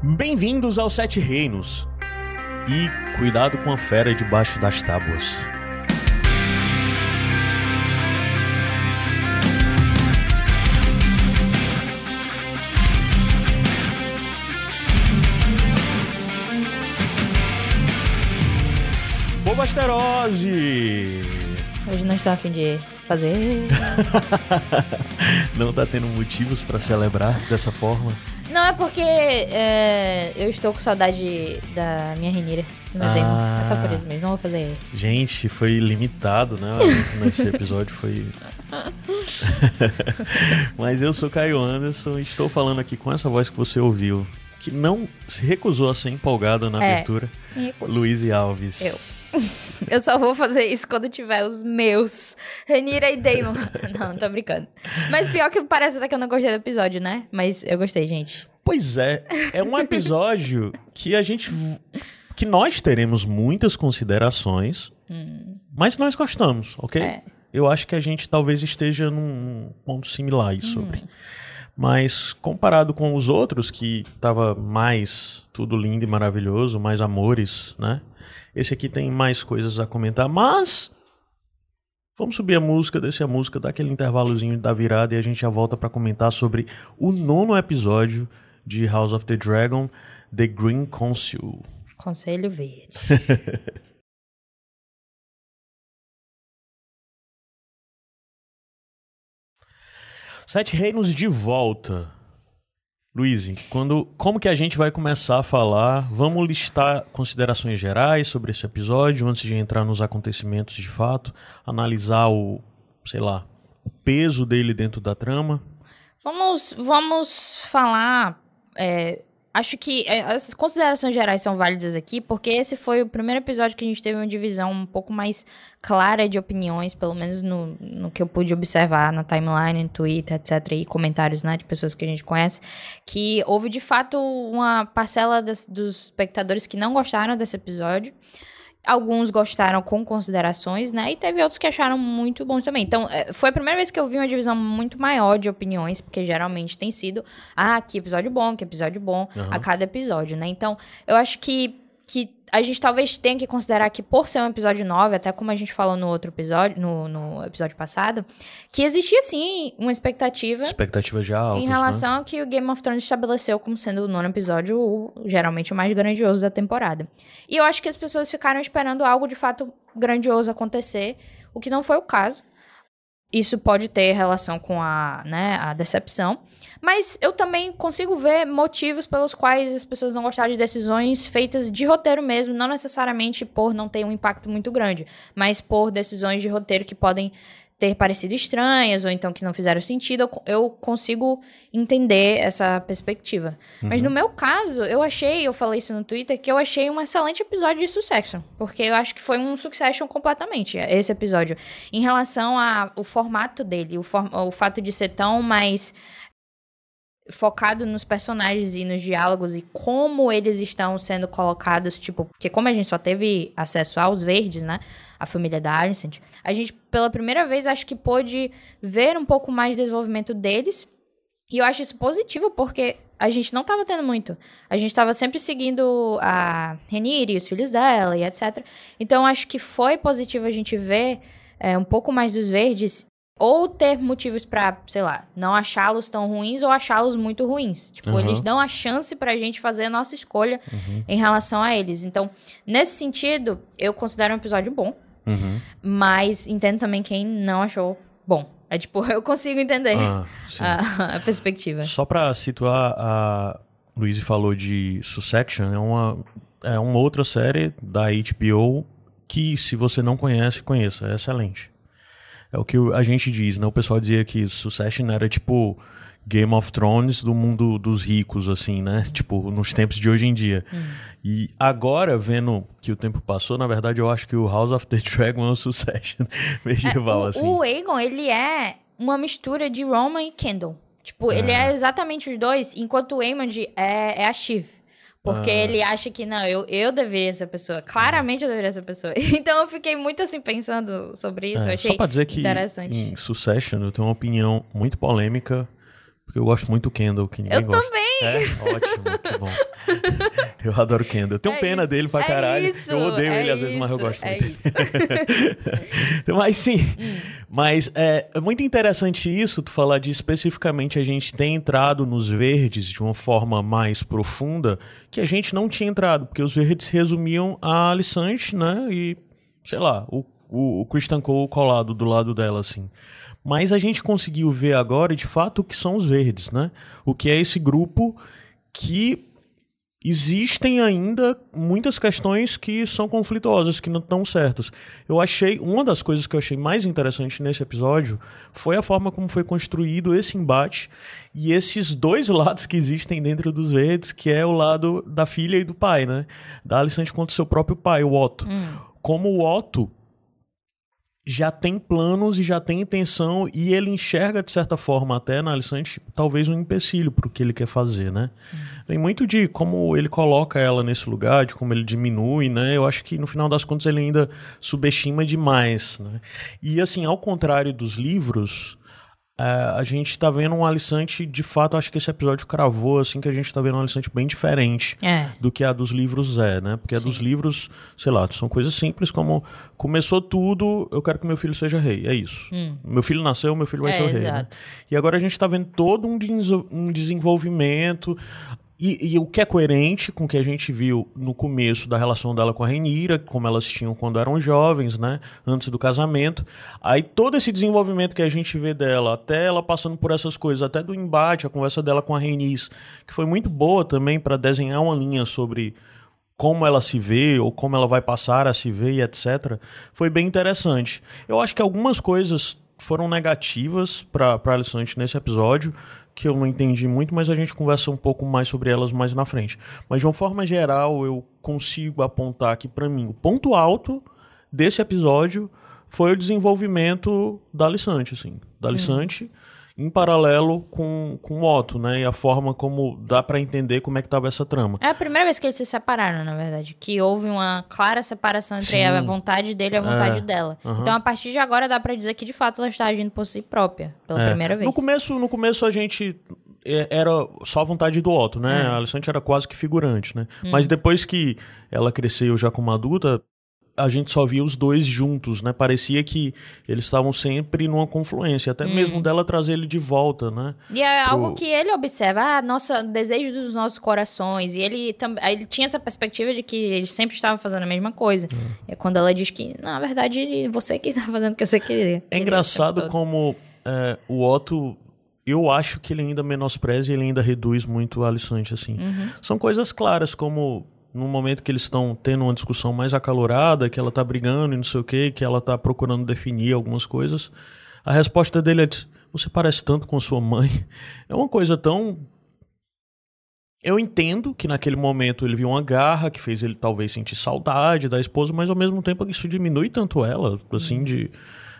Bem-vindos aos Sete Reinos. E cuidado com a fera debaixo das tábuas. Bobasterose! Hoje não estou a fim de fazer. não tá tendo motivos para celebrar dessa forma? Não, é porque é, eu estou com saudade da minha Renira, meu ah, demo. É só por isso mesmo, não vou fazer. Gente, foi limitado, né? Nesse episódio foi. Mas eu sou Caio Anderson e estou falando aqui com essa voz que você ouviu, que não se recusou a ser empolgada na é, abertura. Luiz Alves. Eu. Eu só vou fazer isso quando tiver os meus. Renira e Damon. Não, não tô brincando. Mas pior que parece até que eu não gostei do episódio, né? Mas eu gostei, gente. Pois é. É um episódio que a gente. que nós teremos muitas considerações, hum. mas nós gostamos, ok? É. Eu acho que a gente talvez esteja num ponto similar aí sobre. Hum. Mas comparado com os outros, que tava mais tudo lindo e maravilhoso, mais amores, né? Esse aqui tem mais coisas a comentar, mas vamos subir a música, descer a música, dar aquele intervalozinho da virada e a gente já volta para comentar sobre o nono episódio de House of the Dragon, The Green Council. Conselho Verde. Sete Reinos de volta. Luiz, quando, como que a gente vai começar a falar? Vamos listar considerações gerais sobre esse episódio antes de entrar nos acontecimentos de fato, analisar o, sei lá, o peso dele dentro da trama. Vamos, vamos falar é, acho que é, as considerações gerais são válidas aqui, porque esse foi o primeiro episódio que a gente teve uma divisão um pouco mais clara de opiniões, pelo menos no, no que eu pude observar na timeline, no Twitter, etc., e comentários né, de pessoas que a gente conhece, que houve de fato uma parcela das, dos espectadores que não gostaram desse episódio. Alguns gostaram com considerações, né? E teve outros que acharam muito bons também. Então, é, foi a primeira vez que eu vi uma divisão muito maior de opiniões, porque geralmente tem sido, ah, que episódio bom, que episódio bom, uhum. a cada episódio, né? Então, eu acho que, que a gente talvez tenha que considerar que, por ser um episódio 9, até como a gente falou no outro episódio, no, no episódio passado, que existia sim uma expectativa. Expectativa já alta. Em relação né? ao que o Game of Thrones estabeleceu como sendo o nono episódio, o, geralmente o mais grandioso da temporada. E eu acho que as pessoas ficaram esperando algo de fato grandioso acontecer, o que não foi o caso. Isso pode ter relação com a, né, a decepção. Mas eu também consigo ver motivos pelos quais as pessoas não gostaram de decisões feitas de roteiro mesmo, não necessariamente por não ter um impacto muito grande, mas por decisões de roteiro que podem ter parecido estranhas ou então que não fizeram sentido, eu consigo entender essa perspectiva. Uhum. Mas no meu caso, eu achei, eu falei isso no Twitter, que eu achei um excelente episódio de Succession, porque eu acho que foi um Succession completamente, esse episódio. Em relação ao formato dele, o, for, o fato de ser tão mais focado nos personagens e nos diálogos e como eles estão sendo colocados, tipo, porque como a gente só teve acesso aos verdes, né, a família da Alicent, a gente pela primeira vez acho que pôde ver um pouco mais de desenvolvimento deles. E eu acho isso positivo porque a gente não estava tendo muito. A gente estava sempre seguindo a Renire e os filhos dela e etc. Então acho que foi positivo a gente ver é, um pouco mais dos verdes ou ter motivos para, sei lá, não achá-los tão ruins ou achá-los muito ruins. Tipo, uhum. eles dão a chance pra gente fazer a nossa escolha uhum. em relação a eles. Então, nesse sentido, eu considero um episódio bom. Uhum. Mas entendo também quem não achou bom. É tipo, eu consigo entender ah, a, a, perspectiva. Só pra situar, a Luiz falou de Succession, é uma, é uma outra série da HBO que, se você não conhece, conheça. É excelente. É o que a gente diz, né? O pessoal dizia que Succession era tipo Game of Thrones do mundo dos ricos, assim, né? Tipo, nos tempos de hoje em dia. E agora, vendo que o tempo passou, na verdade, eu acho que o House of the Dragon é um Succession medieval, é, o, assim. O Aegon, ele é uma mistura de Roman e Kendall. Tipo, é. ele é exatamente os dois, enquanto o Aemond é, é a Shiv. Porque ah. ele acha que, não, eu, eu deveria ser a pessoa. Claramente eu deveria ser a pessoa. Então eu fiquei muito assim pensando sobre isso. É, achei só pra dizer que em Succession eu tenho uma opinião muito polêmica eu gosto muito do Kendall, que ninguém eu gosta. Eu também! É, ótimo, que bom. eu adoro o Kendall. Eu tenho é pena isso, dele pra é caralho. Isso, eu odeio é ele, às isso, vezes, mas eu gosto é muito. Isso. mas sim. Hum. Mas é, é muito interessante isso, tu falar de especificamente a gente ter entrado nos verdes de uma forma mais profunda que a gente não tinha entrado, porque os verdes resumiam a Alicante, né? E, sei lá, o, o, o Christian Cole colado do lado dela, assim. Mas a gente conseguiu ver agora, de fato, o que são os verdes, né? O que é esse grupo que existem ainda muitas questões que são conflituosas, que não estão certas. Eu achei, uma das coisas que eu achei mais interessante nesse episódio foi a forma como foi construído esse embate e esses dois lados que existem dentro dos verdes, que é o lado da filha e do pai, né? Da Alicente contra o seu próprio pai, o Otto. Hum. Como o Otto já tem planos e já tem intenção e ele enxerga de certa forma até na Alicante talvez um empecilho para o que ele quer fazer, né? Uhum. Tem muito de como ele coloca ela nesse lugar, de como ele diminui, né? Eu acho que no final das contas ele ainda subestima demais, né? E assim, ao contrário dos livros, é, a gente está vendo um Alicante, de fato, acho que esse episódio cravou, assim, que a gente está vendo um Alicante bem diferente é. do que a dos livros é, né? Porque Sim. a dos livros, sei lá, são coisas simples como começou tudo, eu quero que meu filho seja rei, é isso. Hum. Meu filho nasceu, meu filho vai é, ser o rei. Né? E agora a gente está vendo todo um, um desenvolvimento, e, e, o que é coerente com o que a gente viu no começo da relação dela com a Renira, como elas tinham quando eram jovens, né? Antes do casamento. Aí todo esse desenvolvimento que a gente vê dela, até ela passando por essas coisas, até do embate, a conversa dela com a Renis, que foi muito boa também para desenhar uma linha sobre como ela se vê ou como ela vai passar a se ver e etc. Foi bem interessante. Eu acho que algumas coisas foram negativas para a Alicante nesse episódio que eu não entendi muito, mas a gente conversa um pouco mais sobre elas mais na frente. Mas de uma forma geral, eu consigo apontar que para mim o ponto alto desse episódio foi o desenvolvimento da Alissante, assim, da Alissante. Hum em paralelo com, com o Otto, né? E a forma como dá para entender como é que tava essa trama. É a primeira vez que eles se separaram, na verdade. Que houve uma clara separação entre Sim. a vontade dele e a vontade é. dela. Uhum. Então, a partir de agora, dá para dizer que, de fato, ela está agindo por si própria, pela é. primeira vez. No começo, no começo, a gente é, era só a vontade do Otto, né? Hum. A Alessandra era quase que figurante, né? Hum. Mas depois que ela cresceu já como adulta, a gente só via os dois juntos, né? Parecia que eles estavam sempre numa confluência, até hum. mesmo dela trazer ele de volta, né? E é Pro... algo que ele observa, ah, nosso desejo dos nossos corações, e ele também, ele tinha essa perspectiva de que eles sempre estavam fazendo a mesma coisa. Hum. É quando ela diz que, na verdade, você que está fazendo o que você queria. É engraçado como é, o Otto eu acho que ele ainda menospreza e ele ainda reduz muito o Alissante, assim. Uhum. São coisas claras, como no momento que eles estão tendo uma discussão mais acalorada, que ela tá brigando e não sei o que, que ela tá procurando definir algumas coisas, a resposta dele é: você parece tanto com sua mãe. É uma coisa tão. Eu entendo que naquele momento ele viu uma garra que fez ele talvez sentir saudade da esposa, mas ao mesmo tempo isso diminui tanto ela, assim, de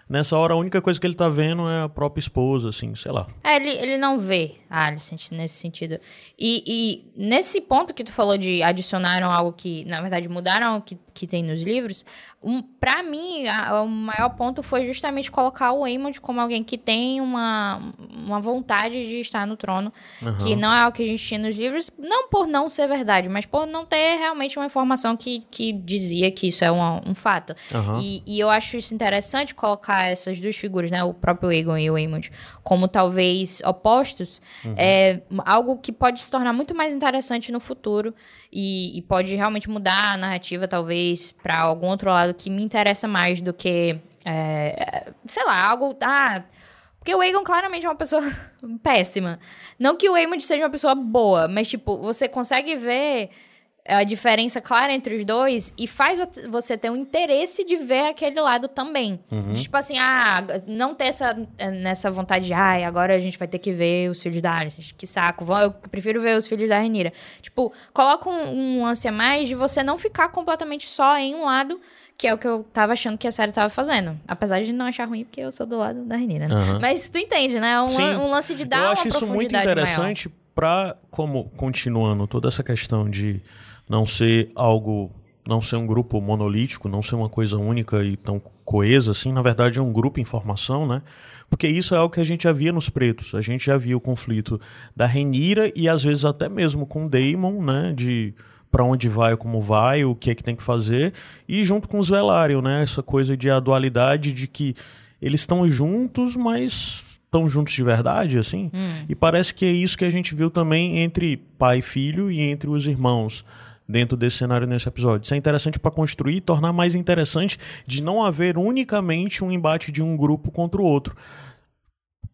nessa hora a única coisa que ele tá vendo é a própria esposa, assim, sei lá. É, ele, ele não vê a Alicent nesse sentido. E, e nesse ponto que tu falou de adicionaram algo que, na verdade, mudaram o que, que tem nos livros, um, para mim, a, o maior ponto foi justamente colocar o Aemond como alguém que tem uma, uma vontade de estar no trono, uhum. que não é algo que a gente tinha nos livros, não por não ser verdade, mas por não ter realmente uma informação que, que dizia que isso é um, um fato. Uhum. E, e eu acho isso interessante colocar essas duas figuras, né, o próprio Aegon e o Aemond, como talvez opostos, uhum. é algo que pode se tornar muito mais interessante no futuro e, e pode realmente mudar a narrativa, talvez, para algum outro lado que me interessa mais do que, é, sei lá, algo. Ah, porque o Aegon claramente é uma pessoa péssima. Não que o Aemond seja uma pessoa boa, mas, tipo, você consegue ver a diferença clara entre os dois e faz você ter um interesse de ver aquele lado também. Uhum. Tipo assim, ah, não ter essa nessa vontade de, ai, ah, agora a gente vai ter que ver os filhos da Alice. Que saco, eu prefiro ver os filhos da Renira. Tipo, coloca um, um lance a mais de você não ficar completamente só em um lado, que é o que eu tava achando que a série tava fazendo. Apesar de não achar ruim, porque eu sou do lado da Renira. Uhum. Mas tu entende, né? Um, um lance de dar eu acho isso muito interessante maior. pra, como, continuando toda essa questão de não ser algo não ser um grupo monolítico, não ser uma coisa única e tão coesa assim, na verdade é um grupo em formação, né? Porque isso é o que a gente já via nos pretos. A gente já via o conflito da Renira e às vezes até mesmo com o Daemon, né? De para onde vai, como vai, o que é que tem que fazer. E junto com os Velaryon, né? Essa coisa de a dualidade de que eles estão juntos, mas estão juntos de verdade, assim. Hum. E parece que é isso que a gente viu também entre pai e filho e entre os irmãos dentro desse cenário nesse episódio. Isso é interessante para construir e tornar mais interessante de não haver unicamente um embate de um grupo contra o outro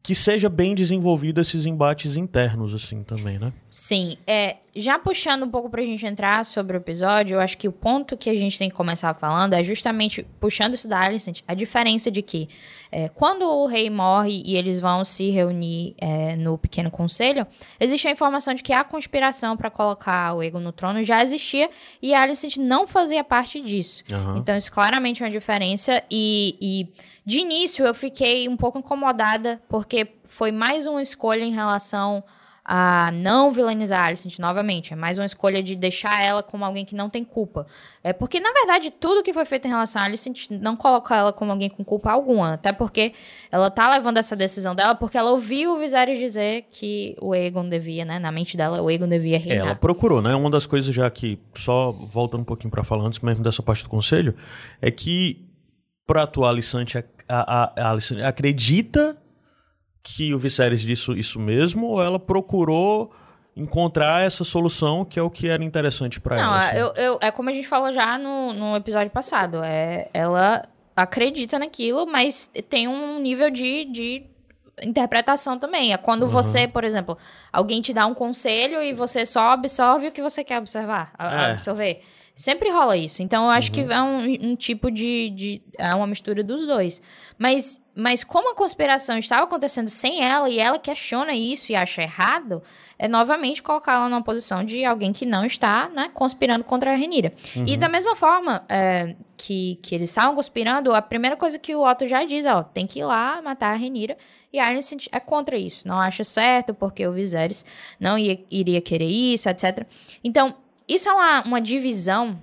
que seja bem desenvolvido esses embates internos, assim, também, né? Sim. É, já puxando um pouco pra gente entrar sobre o episódio, eu acho que o ponto que a gente tem que começar falando é justamente, puxando isso da Alicent, a diferença de que é, quando o rei morre e eles vão se reunir é, no pequeno conselho, existe a informação de que a conspiração para colocar o Ego no trono já existia e a Alicent não fazia parte disso. Uhum. Então, isso claramente é uma diferença e... e de início, eu fiquei um pouco incomodada, porque foi mais uma escolha em relação a não vilanizar a Alicent novamente. É mais uma escolha de deixar ela como alguém que não tem culpa. É porque, na verdade, tudo que foi feito em relação a Alicent não coloca ela como alguém com culpa alguma. Até porque ela tá levando essa decisão dela porque ela ouviu o Viserys dizer que o Aegon devia, né? Na mente dela, o Aegon devia reinar. Ela procurou, né? Uma das coisas já que, só voltando um pouquinho para falar antes mesmo dessa parte do conselho, é que pra atuar Alicent a, a, a acredita que o Viserys disse isso mesmo ou ela procurou encontrar essa solução que é o que era interessante para ela? Não, assim? eu, eu, é como a gente falou já no, no episódio passado. É, ela acredita naquilo, mas tem um nível de, de interpretação também. É quando uhum. você, por exemplo, alguém te dá um conselho e você só absorve o que você quer observar, é. absorver. Sempre rola isso. Então, eu acho uhum. que é um, um, tipo de, de. É uma mistura dos dois. Mas, mas como a conspiração estava acontecendo sem ela e ela questiona isso e acha errado, é novamente colocar ela numa posição de alguém que não está né, conspirando contra a Renira. Uhum. E da mesma forma é, que, que eles estavam conspirando, a primeira coisa que o Otto já diz é: ó, tem que ir lá matar a Renira. E a Alicent é contra isso, não acha certo, porque o Viserys não ia, iria querer isso, etc. Então, isso é uma, uma divisão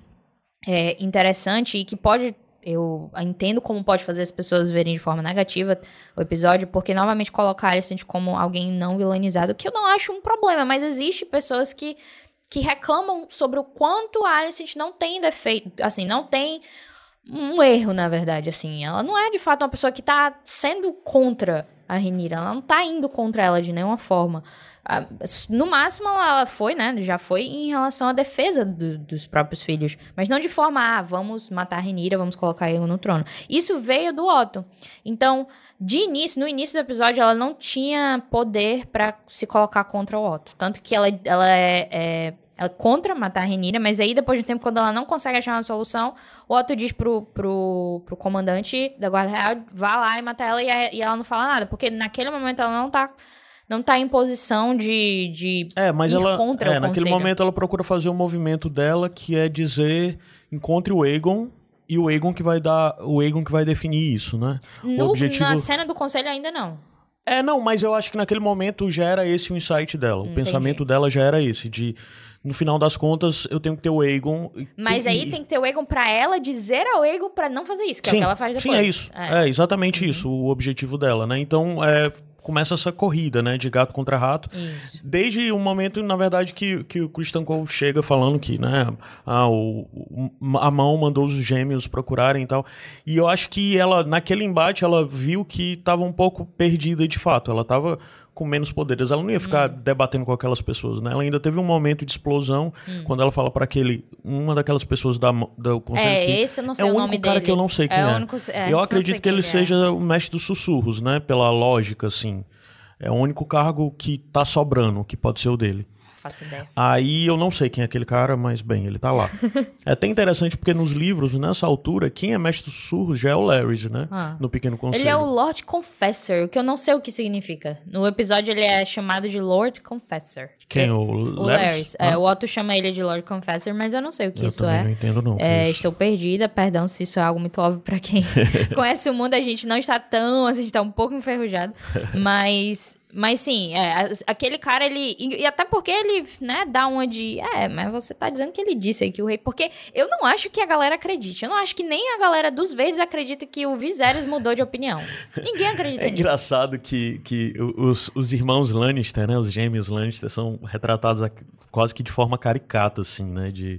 é, interessante e que pode. Eu entendo como pode fazer as pessoas verem de forma negativa o episódio, porque novamente colocar a Alicent como alguém não vilanizado, que eu não acho um problema, mas existe pessoas que, que reclamam sobre o quanto a Alicent não tem defeito, assim, não tem um erro, na verdade, assim. Ela não é de fato uma pessoa que tá sendo contra a Renira, ela não tá indo contra ela de nenhuma forma. No máximo, ela foi, né? Já foi em relação à defesa do, dos próprios filhos. Mas não de forma, ah, vamos matar a Renira, vamos colocar ele no trono. Isso veio do Otto. Então, de início, no início do episódio, ela não tinha poder para se colocar contra o Otto. Tanto que ela, ela é, é ela é contra matar a Renira, mas aí depois de um tempo, quando ela não consegue achar uma solução, o Otto diz pro, pro, pro comandante da Guarda Real, vá lá e matar ela, e, e ela não fala nada, porque naquele momento ela não tá não tá em posição de, de é, mas ela, é, naquele momento ela procura fazer o um movimento dela, que é dizer encontre o Aegon e o Aegon que vai dar, o Aegon que vai definir isso, né? No, objetivo... Na cena do conselho ainda não. É, não, mas eu acho que naquele momento já era esse o insight dela. O Entendi. pensamento dela já era esse, de no final das contas, eu tenho que ter o Aegon. Mas aí tem que ter o Aegon pra ela dizer ao Aegon pra não fazer isso, que sim, é o que ela faz depois. Sim, é isso. É, é exatamente uhum. isso, o objetivo dela, né? Então, é, começa essa corrida, né, de gato contra rato. Isso. Desde o momento, na verdade, que, que o Christian Cole chega falando que, né, a, o, a mão mandou os gêmeos procurarem e tal. E eu acho que ela, naquele embate, ela viu que estava um pouco perdida de fato. Ela estava com menos poderes. Ela não ia ficar hum. debatendo com aquelas pessoas, né? Ela ainda teve um momento de explosão hum. quando ela fala para aquele uma daquelas pessoas da do conselho é, que esse eu não sei é o, o único cara dele. que eu não sei quem é. é. Único, é eu acredito que ele é. seja o mestre dos sussurros, né? Pela lógica, assim. É o único cargo que tá sobrando, que pode ser o dele faço ideia. Aí eu não sei quem é aquele cara, mas bem, ele tá lá. é até interessante porque nos livros, nessa altura, quem é mestre dos sussurros já é o Larry, né? Ah. No Pequeno Conselho. Ele é o Lord Confessor, o que eu não sei o que significa. No episódio ele é chamado de Lord Confessor. Quem? O, o Larry? É, o Otto chama ele de Lord Confessor, mas eu não sei o que eu isso é. não entendo não. É, estou perdida, perdão se isso é algo muito óbvio para quem conhece o mundo. A gente não está tão, a gente está um pouco enferrujado, mas Mas sim, é, aquele cara, ele. E até porque ele, né, dá uma de. É, mas você tá dizendo que ele disse aí que o rei. Porque eu não acho que a galera acredite. Eu não acho que nem a galera dos verdes acredita que o Viserys mudou de opinião. Ninguém acredita É nisso. engraçado que, que os, os irmãos Lannister, né? Os gêmeos Lannister são retratados quase que de forma caricata, assim, né? De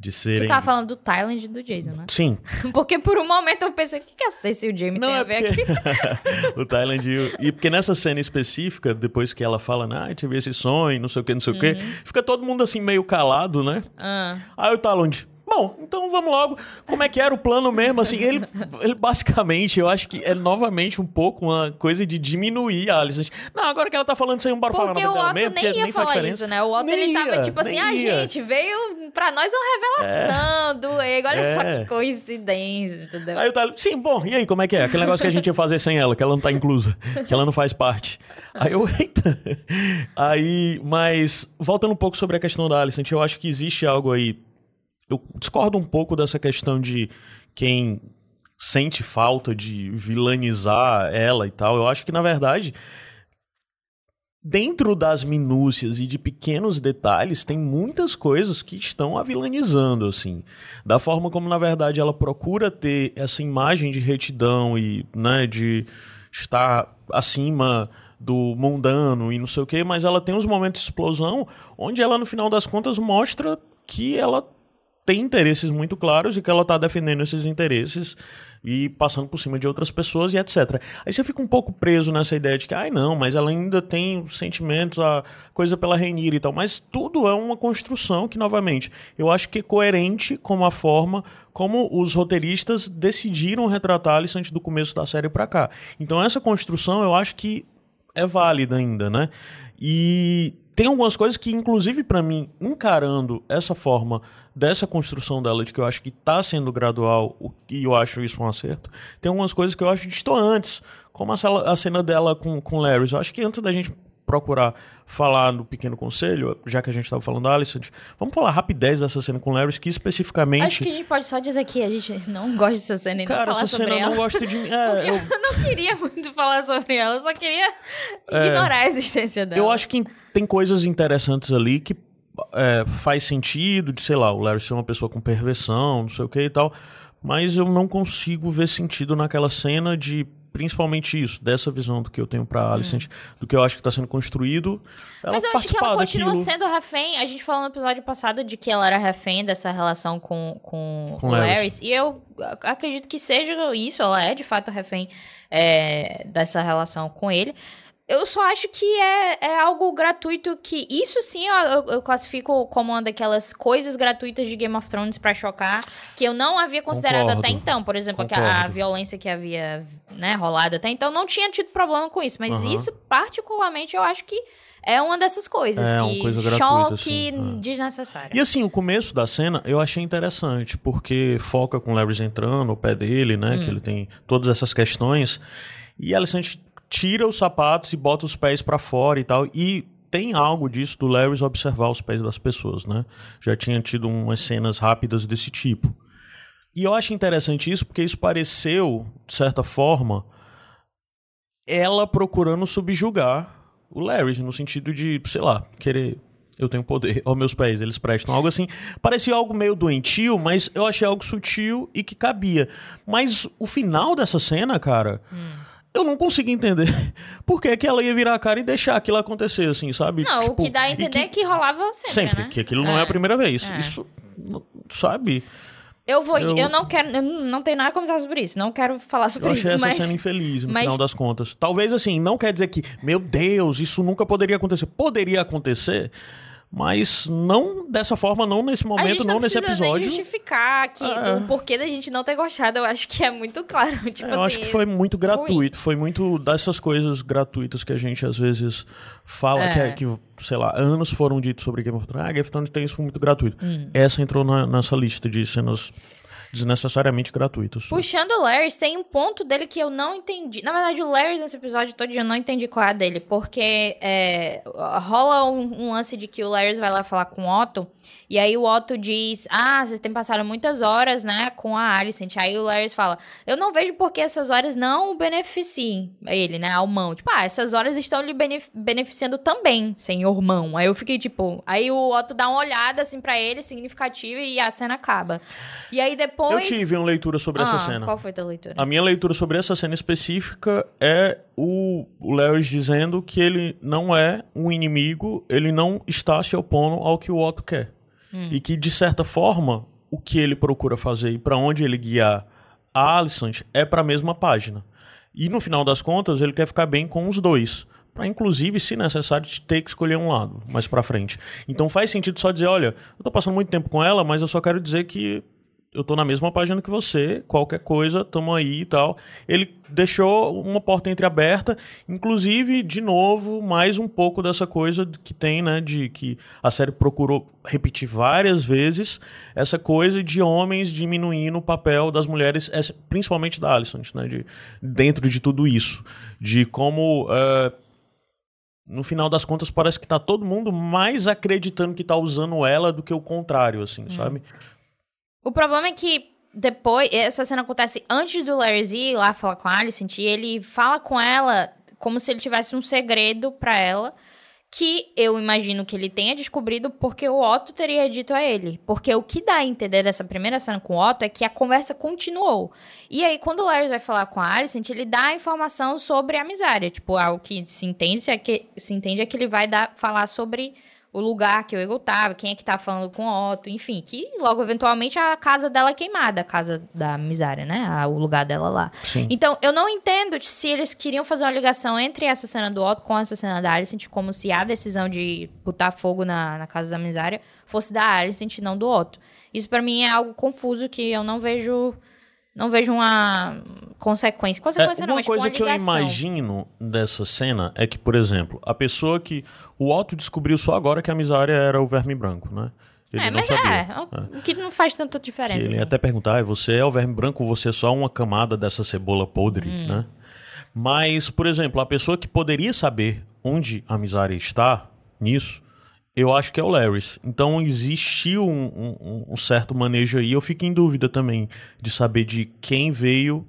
de serem... Tu tava falando do Thailand e do Jason, né? Sim. porque por um momento eu pensei, o que, que a Cersei e o Jamie tem é a ver porque... aqui? o Thailand e, o... e porque nessa cena específica, depois que ela fala, ah, tive esse sonho, não sei o que, não sei uhum. o que, fica todo mundo assim meio calado, né? Ah. Aí o Thailand, Bom, então vamos logo. Como é que era o plano mesmo? Assim, ele, ele basicamente, eu acho que é novamente um pouco uma coisa de diminuir a Alicent. Não, agora que ela tá falando isso aí, bora falar porque na o Otto mesmo, nem ia nem falar isso, né? O Otto nem ele tava ia, tipo assim, ah, ia. gente, veio pra nós uma revelação é. do Ego. Olha é. só que coincidência, entendeu? Aí o Tyler, sim, bom, e aí, como é que é? Aquele negócio que a gente ia fazer sem ela, que ela não tá inclusa, que ela não faz parte. Aí eu, eita. Aí, mas, voltando um pouco sobre a questão da Alicent, eu acho que existe algo aí eu discordo um pouco dessa questão de quem sente falta de vilanizar ela e tal. Eu acho que, na verdade, dentro das minúcias e de pequenos detalhes, tem muitas coisas que estão a vilanizando, assim. Da forma como, na verdade, ela procura ter essa imagem de retidão e, né, de estar acima do mundano e não sei o quê, mas ela tem uns momentos de explosão onde ela, no final das contas, mostra que ela tem interesses muito claros e que ela está defendendo esses interesses e passando por cima de outras pessoas e etc. Aí você fica um pouco preso nessa ideia de que, ai não, mas ela ainda tem sentimentos, a coisa pela Renira e tal. Mas tudo é uma construção que, novamente, eu acho que é coerente com a forma como os roteiristas decidiram retratar a Alicente do começo da série para cá. Então essa construção eu acho que é válida ainda, né? E tem algumas coisas que, inclusive para mim, encarando essa forma dessa construção dela, de que eu acho que está sendo gradual, e eu acho isso um acerto, tem algumas coisas que eu acho distantes, como a cena dela com, com Larry. Eu acho que antes da gente procurar falar no Pequeno Conselho, já que a gente estava falando da Alicent, vamos falar rapidez dessa cena com Larry, que especificamente... Acho que a gente pode só dizer que a gente não gosta dessa cena e Cara, não falar essa sobre cena ela. não gosta de mim. É, eu... eu... não queria muito falar sobre ela, eu só queria ignorar a existência dela. Eu acho que tem coisas interessantes ali que é, faz sentido de, sei lá, o Larry ser uma pessoa com perversão, não sei o que e tal, mas eu não consigo ver sentido naquela cena de principalmente isso, dessa visão do que eu tenho pra Alicent, hum. do que eu acho que tá sendo construído. Ela Mas eu acho que ela continua daquilo. sendo refém. A gente falou no episódio passado de que ela era refém dessa relação com, com, Com o. Larrys. E eu acredito que seja isso, ela é de fato refém é, dessa relação com ele. Eu só acho que é, é algo gratuito que. Isso sim eu, eu- eu classifico como uma daquelas coisas gratuitas de Game of Thrones pra chocar, que eu não havia considerado Concordo. até então. Por exemplo, a, a violência que havia né, rolado até então, não tinha tido problema com isso. Mas Aham. isso, particularmente, eu acho que é uma dessas coisas. É, uma que coisa gratuita, choque assim, é. desnecessário. E assim, o começo da cena eu achei interessante, porque foca com o Larry entrando, o pé dele, né? Hum. Que ele tem todas essas questões. E a Alicent tira os sapatos e bota os pés pra fora e tal. E tem algo disso do Larry observar os pés das pessoas, né? Já tinha tido umas cenas rápidas desse tipo. E eu acho interessante isso porque isso pareceu, de certa forma, ela procurando subjugar o Larry, no sentido de, sei lá, querer. Eu tenho poder aos meus pés, eles prestam. Algo assim. Parecia algo meio doentio, mas eu achei algo sutil e que cabia. Mas o final dessa cena, cara. Eu não consigo entender por que, que ela ia virar a cara e deixar aquilo acontecer, assim, sabe? Não, Tipo, o que dá a entender é que rolava sempre, Sempre, né? que aquilo não é a primeira vez. é. Isso, sabe? Eu vou. Eu... Eu- não quero. Eu não tenho nada a comentar sobre isso. Não quero falar sobre Eu isso. achei essa mas... cena infeliz, no mas- final das contas. Talvez assim, não quer dizer que, meu Deus, isso nunca poderia acontecer. Poderia acontecer, mas não dessa forma, não nesse momento, não, não nesse precisa nem episódio. justificar que, É. o porquê da gente não ter gostado. Eu acho que é muito claro. Tipo É, eu assim, acho que foi muito gratuito, foi muito dessas coisas gratuitas que a gente às vezes fala, É. que, é- que, sei lá, anos foram ditos sobre Game of Thrones. Ah, Game of Thrones tem isso foi muito gratuito. Hum. Essa entrou na- nessa lista de cenas desnecessariamente gratuitos. Puxando o Larry, tem um ponto dele que eu não entendi. Na verdade, o Larry nesse episódio todo eu não entendi qual é dele, porque é, rola um, um, lance de que o Larry vai lá falar com o Otto, e aí o Otto diz: Ah, vocês têm passado muitas horas, né, com a Alicent. Aí o Larry fala: Eu não vejo por que essas horas não beneficiem ele, né, ao mão. Tipo, ah, essas horas estão lhe benef beneficiando também, senhor mão. Aí eu fiquei tipo. Aí o Otto dá uma olhada assim para ele, significativa, e a cena acaba. E aí depois depois. Eu tive uma leitura sobre ah, essa cena. Qual foi a tua leitura? A minha leitura sobre essa cena específica é o, Larry dizendo que ele não é um inimigo, ele não está se opondo ao que o Otto quer. Hum. E que, de certa forma, o que ele procura fazer e para onde ele guiar a Alicent é para a mesma página. E no final das contas, ele quer ficar bem com os dois. Para, inclusive, se necessário, ter que escolher um lado mais para frente. Então faz sentido só dizer: olha, eu tô passando muito tempo com ela, mas eu só quero dizer que eu tô na mesma página que você, qualquer coisa, tamo aí e tal. Ele deixou uma porta entreaberta, inclusive, de novo, mais um pouco dessa coisa que tem, né, de que a série procurou repetir várias vezes, essa coisa de homens diminuindo o papel das mulheres, principalmente da Alicent, né, de, dentro de tudo isso. De como... Uh, no final das contas, parece que tá todo mundo mais acreditando que tá usando ela do que o contrário, assim, hum. sabe? O problema é que depois. Essa cena acontece antes do Larry Z ir lá falar com a Alicent e ele fala com ela como se ele tivesse um segredo para ela. Que eu imagino que ele tenha descobrido porque o Otto teria dito a ele. Porque o que dá a entender dessa primeira cena com o Otto é que a conversa continuou. E aí, quando o Larry vai falar com a Alicent, ele dá a informação sobre a miséria. Tipo, algo que se entende é que, se entende é que ele vai dar, falar sobre o lugar que o Ego tava, quem é que tá falando com o Otto, enfim, que logo eventualmente a casa dela é queimada, a casa da miséria, né? O lugar dela lá. Sim. Então, eu não entendo se eles queriam fazer uma ligação entre essa cena do Otto com essa cena da Alicent, como se a decisão de botar fogo na, na casa da miséria fosse da Alicent, não do Otto. Isso para mim é algo confuso que eu não vejo não vejo uma consequência. Consequência é, não, uma coisa uma que eu imagino dessa cena é que, por exemplo, a pessoa que. O Otto descobriu só agora que a Misária era o verme branco, né? Ele é, mas sabia. é, é, o que não faz tanta diferença. ele assim. até perguntar, você é o verme branco ou você é só uma camada dessa cebola podre, hum. né? Mas, por exemplo, a pessoa que poderia saber onde a Misária está nisso eu acho que é o Larrys. Então existiu um, um, um, certo manejo aí. Eu fico em dúvida também de saber de quem veio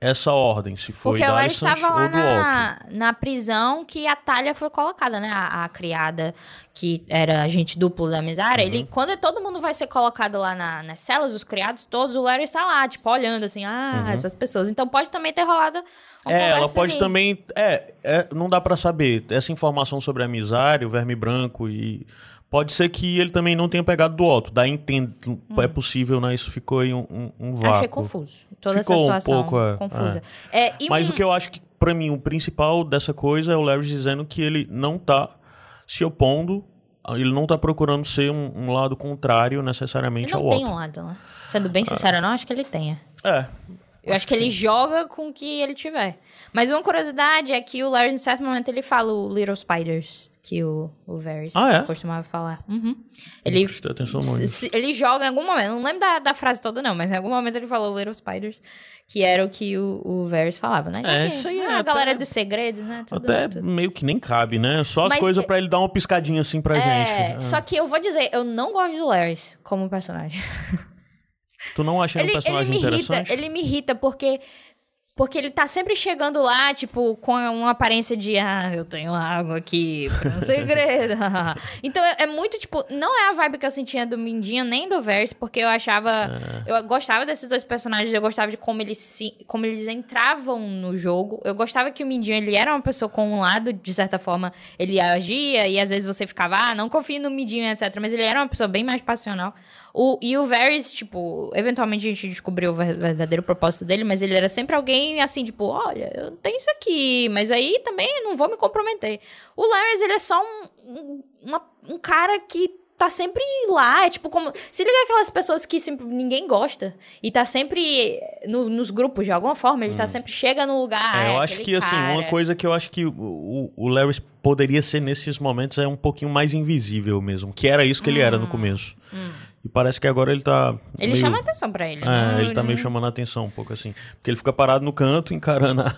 essa ordem, se foi Porque Larrys estava lá na, na prisão que a Talha foi colocada, né? A, a, criada que era agente duplo da Misária. Uhum. Ele, quando todo mundo vai ser colocado lá na, nas celas, os criados todos, o Larry está lá, tipo, olhando assim, ah, uhum. essas pessoas. Então pode também ter rolado uma É, ela pode ali. também... É, é não dá para saber. Essa informação sobre a Misária, o Verme Branco e... Pode ser que ele também não tenha pegado do alto. Daí entendo, hum. é possível, né? Isso ficou aí um, um, um vácuo. Achei confuso. Toda ficou essa situação um pouco, é, confusa. É. É, Mas um... o que eu acho que, para mim, o principal dessa coisa é o Larry dizendo que ele não tá se opondo ele não tá procurando ser um, lado contrário necessariamente ao outro. Ele não tem um lado, né? Sendo bem sincero, eu não acho que ele tenha. É. Eu acho, acho que, que ele joga com o que ele tiver. Mas uma curiosidade é que o Larry, em certo momento, ele fala o Little Spiders que o, o Varys ah, é? costumava falar. Uhum. Ele, ele joga em algum momento, não lembro da, da frase toda não, mas em algum momento ele falou Little Spiders, que era o que o, o Varys falava, né? É, isso aí é. A galera dos segredos, né? Tudo, até tudo. meio que nem cabe, né? Só as coisas para ele dar uma piscadinha assim pra é, gente. É. Só que eu vou dizer, eu não gosto do Larry como personagem. Tu não acha ele, um personagem ele me interessante? Irrita, ele me irrita porque porque ele tá sempre chegando lá, tipo, com uma aparência de, ah, eu tenho água aqui, um segredo. então é, é, muito, tipo, não é a vibe que eu sentia do Mindinho nem do Verse, porque eu achava. É. Eu gostava desses dois personagens, eu gostava de como eles, como eles entravam no jogo. Eu gostava que o Mindinho, ele era uma pessoa com um lado, de certa forma, ele agia, e às vezes você ficava, ah, não confio no Mindinho, etc. Mas ele era uma pessoa bem mais passional. O, e o Varys, tipo, eventualmente a gente descobriu o verdadeiro propósito dele, mas ele era sempre alguém assim, tipo, olha, eu tenho isso aqui, mas aí também não vou me comprometer. O Larry, ele é só um, um, uma, um cara que tá sempre lá, é tipo como... Se liga aquelas pessoas que sempre, ninguém gosta e tá sempre no, nos grupos, de alguma forma, ele tá hum. tá sempre, chega no lugar, é, Eu é, acho que, cara. assim, uma coisa que eu acho que o, o Larry poderia ser nesses momentos é um pouquinho mais invisível mesmo, que era isso que hum. ele era no hum. começo. Hum E parece que agora ele tá. Ele meio... chama atenção pra ele. É, não, ele tá meio chamando a atenção um pouco assim. Porque ele fica parado no canto, encarando a.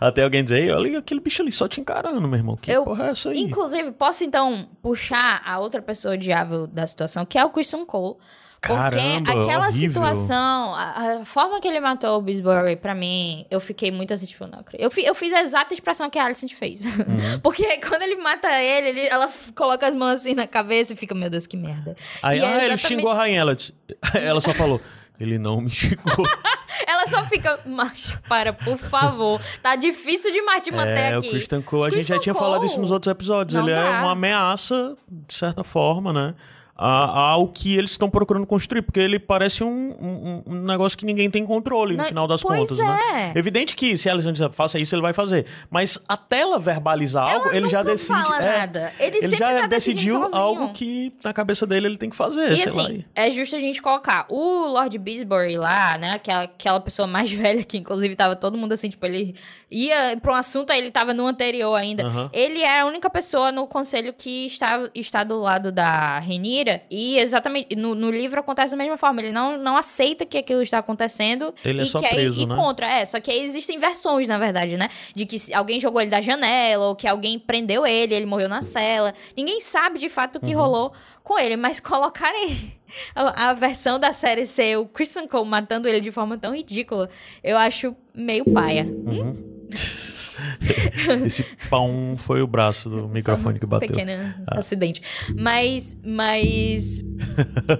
Até alguém dizer, olha aquele bicho ali só te encarando, meu irmão. Que Eu- porra é essa aí? Inclusive, posso então puxar a outra pessoa odiável da situação, que é o Christian Cole. Porque Caramba, aquela horrível. situação, a, a forma que ele matou o Bisbury, pra mim, eu fiquei muito assim, tipo, não. Eu, fi- eu fiz a exata expressão que a Alicent fez. Uhum. Porque quando ele mata ele, ele- ela coloca as mãos assim na cabeça e fica, meu Deus, que merda. Aí, E é ah, ele exatamente- xingou a rainha. Ela, ela só falou, ele não me xingou. Ela só fica, macho, para, por favor. Tá difícil demais te manter é, aqui. o Christian Cole, a gente Christian já tinha falado isso nos outros episódios. não Ele é dá. uma ameaça, de certa forma, né? A- ao que eles estão procurando construir, porque ele parece um, um- um negócio que ninguém tem controle no Não, final das pois contas, é. né? Evidente que se a Alison dizer, faça isso, ele vai fazer. Mas até ela verbalizar algo, Ela ele já decide. é, nada. Ele sempre já tá decidiu algo que na cabeça dele ele tem que fazer. E sei lá. assim, é justo a gente colocar o Lord Bisbury lá, né? Aquela, aquela pessoa mais velha que, inclusive, tava todo mundo assim, tipo, ele ia pra um assunto, aí ele tava no anterior ainda. Ele era a única pessoa no conselho que está, está do lado da Renira. E exatamente, no, no livro acontece da mesma forma. Ele não, não aceita que aquilo está acontecendo. Ele é e só quer preso, ir né? contra. É, só que aí existem versões, na verdade, né? De que alguém jogou ele da janela, ou que alguém prendeu ele, ele morreu na cela. Ninguém sabe de fato o que Uhum. rolou com ele, mas colocarem a, a versão da série ser o Christian Cole matando ele de forma tão ridícula, eu acho meio paia. Uhum. Esse pão foi o braço do microfone que um bateu. Pequeno acidente. Mas, mas...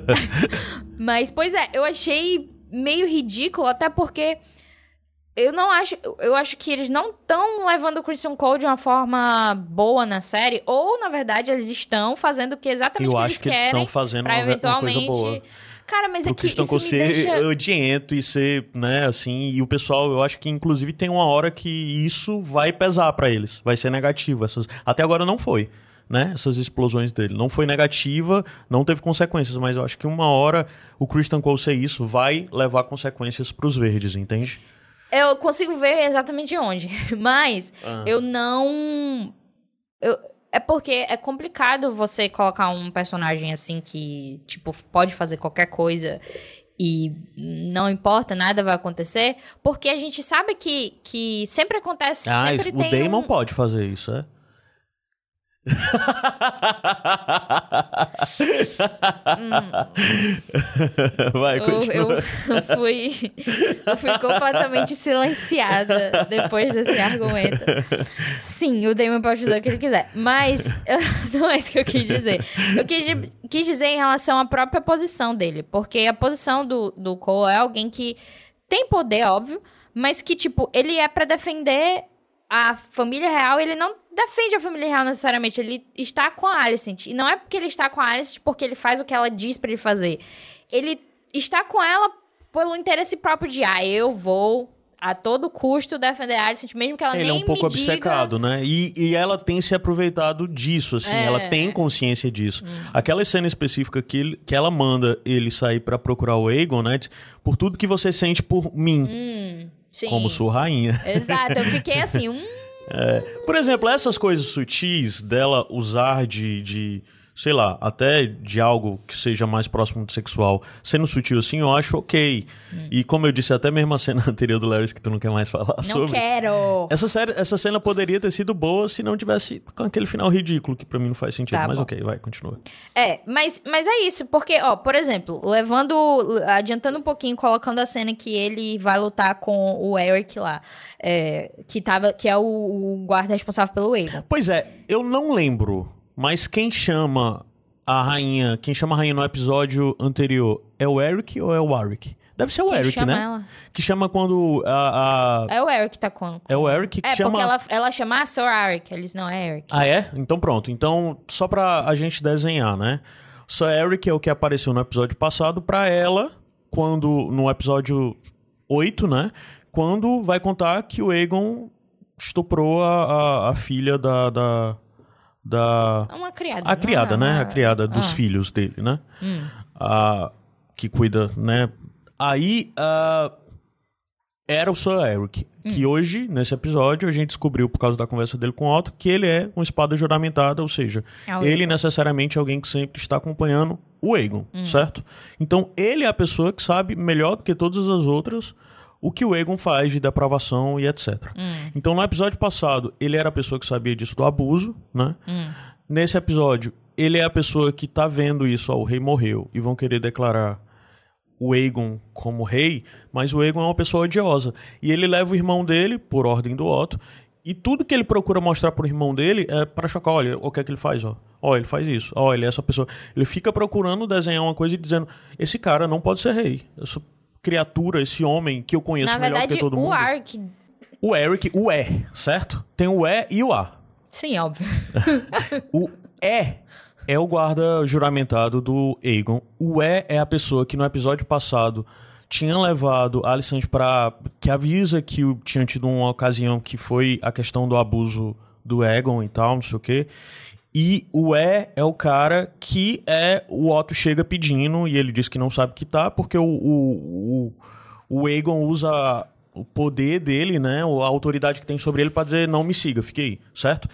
mas, pois é, eu achei meio ridículo, até porque... Eu não acho. Eu acho que eles não estão levando o Christian Cole de uma forma boa na série. Ou, na verdade, eles estão fazendo o que exatamente Eu que acho eles que eles querem. estão fazendo pra uma, ve- uma eventualmente. coisa boa. Cara, mas é que Christian isso ser deixa. odiento e ser, né, assim, e o pessoal, eu acho que inclusive tem uma hora que isso vai pesar pra eles, vai ser negativo. Essas... Até agora não foi, né, essas explosões dele. Não foi negativa, não teve consequências, mas eu acho que uma hora o Christian Cole ser isso vai levar consequências pros verdes, entende? Eu consigo ver exatamente onde. Mas Ah. eu não. Eu... É porque é complicado você colocar um personagem assim que, tipo, pode fazer qualquer coisa e não importa, nada vai acontecer. Porque a gente sabe que, que sempre acontece, Ah, sempre o tem. Damon um... pode fazer isso, é? Vai, Eu, continua. eu fui, eu fui completamente silenciada depois desse argumento. Sim, o Damon pode fazer o que ele quiser, mas não é isso que eu quis dizer. Eu quis, quis dizer em relação à própria posição dele, porque a posição do, do Cole é alguém que tem poder, óbvio, mas que, tipo, ele é pra defender a família real, ele não defende a família real necessariamente, ele está com a Alicent. E não é porque ele está com a Alicent porque ele faz o que ela diz pra ele fazer. Ele está com ela pelo interesse próprio de, ah, eu vou a todo custo defender a Alicent, mesmo que ela Ele é nem um pouco me diga... obcecado, né? E, e ela tem se aproveitado disso, assim, É. ela tem consciência disso. Aquela cena específica que, ele- que ela manda ele sair pra procurar o Aegon, né? diz, Por tudo que você sente por mim, Hum, sim. como sua rainha. Exato, eu fiquei assim, hum, Por exemplo, essas coisas sutis dela usar de, de, sei lá, até de algo que seja mais próximo do sexual, sendo sutil assim, eu acho ok. E como eu disse, até mesmo a cena anterior do Larry que tu não quer mais falar não sobre. quero. Essa, série, essa cena poderia ter sido boa se não tivesse com aquele final ridículo, que pra mim não faz sentido. Tá mas bom. ok, vai, continua. É, mas, mas é isso, porque, ó, por exemplo, levando, adiantando um pouquinho, colocando a cena que ele vai lutar com o Eric lá, é, que, tava, que é o, o guarda responsável pelo Aegon. Pois é, eu não lembro, mas quem chama a rainha, quem chama a rainha no episódio anterior é o Eric ou é o Warwick? Deve ser o Quem Eric, né? ela? Que chama quando a, a- É o Eric que tá com. É o Eric que É, chama. porque ela, ela chama a Sir Eric, eles não é Eric. Ah, é? Então pronto. Então, só pra a gente desenhar, né? Sir Eric é o que apareceu no episódio passado pra ela, quando. No episódio 8, né? Quando vai contar que o Aegon estuprou a, a, a filha da. da, da É uma criada. a não criada, é né? uma- A criada dos Ah. filhos dele, né? Hum. A, que cuida, né? Aí, ah, era o Sir Eric. Hum. Que hoje, nesse episódio, a gente descobriu, por causa da conversa dele com o Otto, que ele é um espada juramentada, ou seja, é ele necessariamente é alguém que sempre está acompanhando o Aegon, hum. certo? Então, ele é a pessoa que sabe melhor do que todas as outras o que o Egon faz de depravação e etc. Hum. Então, no episódio passado, ele era a pessoa que sabia disso do abuso, né? Hum. Nesse episódio, ele é a pessoa que tá vendo isso, ó, o rei morreu, e vão querer declarar o Aegon como rei, mas o Aegon é uma pessoa odiosa. E ele leva o irmão dele, por ordem do Otto, e tudo que ele procura mostrar pro irmão dele é para chocar, olha, o que é que ele faz, ó. Ó, ele faz isso. Ó, ele é essa pessoa. Ele fica procurando desenhar uma coisa e dizendo: esse cara não pode ser rei. Essa criatura, esse homem que eu conheço Na melhor verdade, que todo mundo. O Ark. O Eric, o E, certo? Tem o E e o A. Sim, óbvio. o E é o guarda juramentado do Aegon. O E é a pessoa que no episódio passado tinha levado a Alicent para que avisa que tinha tido uma ocasião que foi a questão do abuso do Aegon e tal, não sei o quê. E o E é o cara que é o Otto chega pedindo e ele diz que não sabe que tá, porque o, o, o, o Aegon usa o poder dele, né, a autoridade que tem sobre ele para dizer não me siga, fique aí, certo?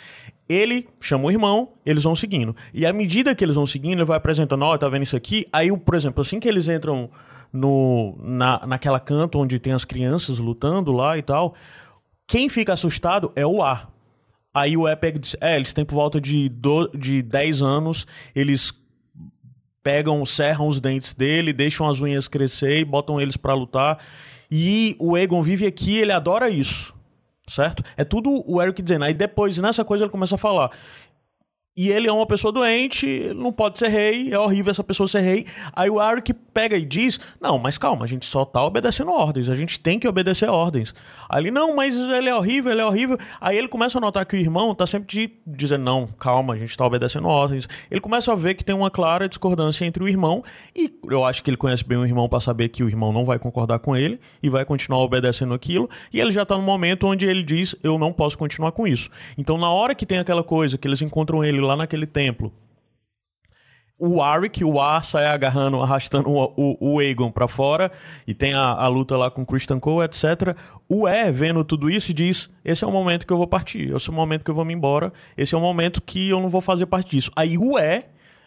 Ele chama o irmão, eles vão seguindo. E à medida que eles vão seguindo, ele vai apresentando, ó, oh, tá vendo isso aqui? Aí, por exemplo, assim que eles entram no, na, naquela canto onde tem as crianças lutando lá e tal, quem fica assustado é o A. Aí o Epic diz, é, eles têm por volta de, do, de 10 anos, eles pegam, serram os dentes dele, deixam as unhas crescer e botam eles para lutar. E o Egon vive aqui, ele adora isso. Certo? É tudo o Eric dizendo. Aí depois, nessa coisa, ele começa a falar: e ele é uma pessoa doente, não pode ser rei, é horrível essa pessoa ser rei. Aí o Arik pega e diz: Não, mas calma, a gente só tá obedecendo ordens, a gente tem que obedecer ordens. Aí ele, não, mas ele é horrível, ele é horrível. Aí ele começa a notar que o irmão tá sempre dizendo: Não, calma, a gente tá obedecendo ordens. Ele começa a ver que tem uma clara discordância entre o irmão, e eu acho que ele conhece bem o irmão para saber que o irmão não vai concordar com ele e vai continuar obedecendo aquilo. E ele já tá no momento onde ele diz: Eu não posso continuar com isso. Então, na hora que tem aquela coisa que eles encontram ele lá naquele templo. O Arik, o A, sai agarrando, arrastando o, o, o Aegon pra fora, e tem a, a, luta lá com Christian Cole, etc. O E, vendo tudo isso, diz: Esse é o momento que eu vou partir, esse é o momento que eu vou me embora, esse é o momento que eu não vou fazer parte disso. Aí o E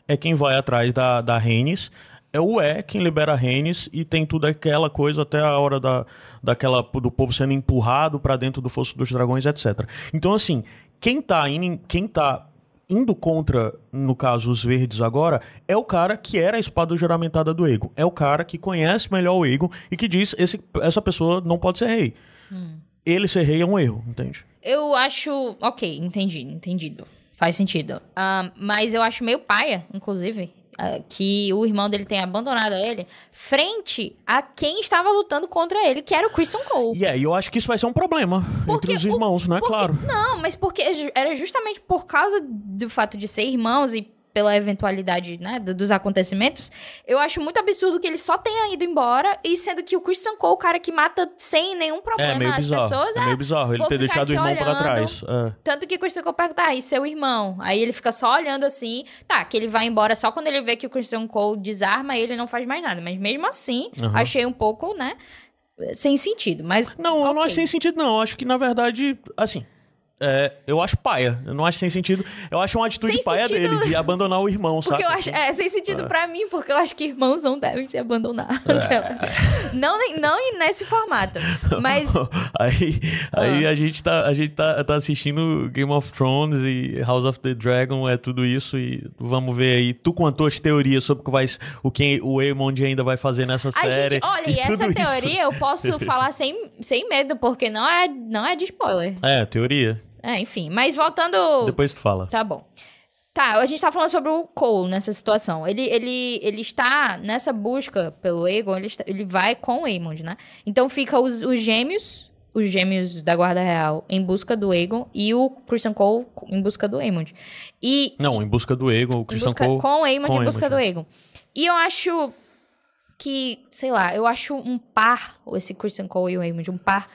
é quem vai atrás da, da Rhaenys, é o E quem libera Rhaenys e tem tudo aquela coisa até a hora da, daquela, do povo sendo empurrado para dentro do Fosso dos Dragões, etc. Então, assim, quem tá, indo, quem tá indo contra, no caso, os verdes agora, é o cara que era a espada juramentada do Egon. É o cara que conhece melhor o Egon e que diz esse, essa pessoa não pode ser rei. Hum. Ele ser rei é um erro, entende? Eu acho. Ok, entendi, entendido. Faz sentido. Uh, mas eu acho meio paia, inclusive, que o irmão dele tenha abandonado ele frente a quem estava lutando contra ele, que era o Christian Cole. E aí eu acho que isso vai ser um problema porque entre os irmãos, o, né? Porque, claro. Não, mas porque era justamente por causa do fato de ser irmãos e pela eventualidade, né, dos acontecimentos, eu acho muito absurdo que ele só tenha ido embora, e sendo que o Christian Cole, o cara que mata sem nenhum problema é, meio as bizarro, pessoas, é, é meio bizarro ele ter deixado o irmão olhando, pra trás. É. Tanto que o Christian Cole pergunta, ah, e seu irmão? Aí ele fica só olhando assim, tá, que ele vai embora só quando ele vê que o Christian Cole desarma ele não faz mais nada, mas mesmo assim, uhum. achei um pouco, né, sem sentido, mas... Não, okay. eu não acho sem sentido não, eu acho que na verdade, assim... É, eu acho paia. Eu não acho sem sentido. Eu acho uma atitude sem paia sentido... dele de abandonar o irmão, porque sabe? Acho, é, sem sentido é. pra mim, porque eu acho que irmãos não devem se abandonar. É. não, não nesse formato. Mas. aí aí ah. a gente, tá, a gente tá, tá assistindo Game of Thrones e House of the Dragon, é tudo isso. E vamos ver aí. Tu com as teorias sobre o que, vai, o que o Eamond ainda vai fazer nessa série. Gente, olha, e, e essa teoria eu posso falar sem, sem medo, porque não é, não é de spoiler. É, teoria. É, enfim. Mas voltando. Depois tu fala. Tá bom. Tá, a gente tá falando sobre o Cole nessa situação. Ele, ele, ele está nessa busca pelo Aegon, ele, está, ele vai com o Aemond, né? Então fica os, os gêmeos, os gêmeos da Guarda Real em busca do Aegon e o Christian Cole em busca do Aemond. E, Não, em busca do Aegon, o Christian busca, Cole... Com o com em busca Aemond, do Aegon. E eu acho que, sei lá, eu acho um par, esse Christian Cole e o Aemond, um par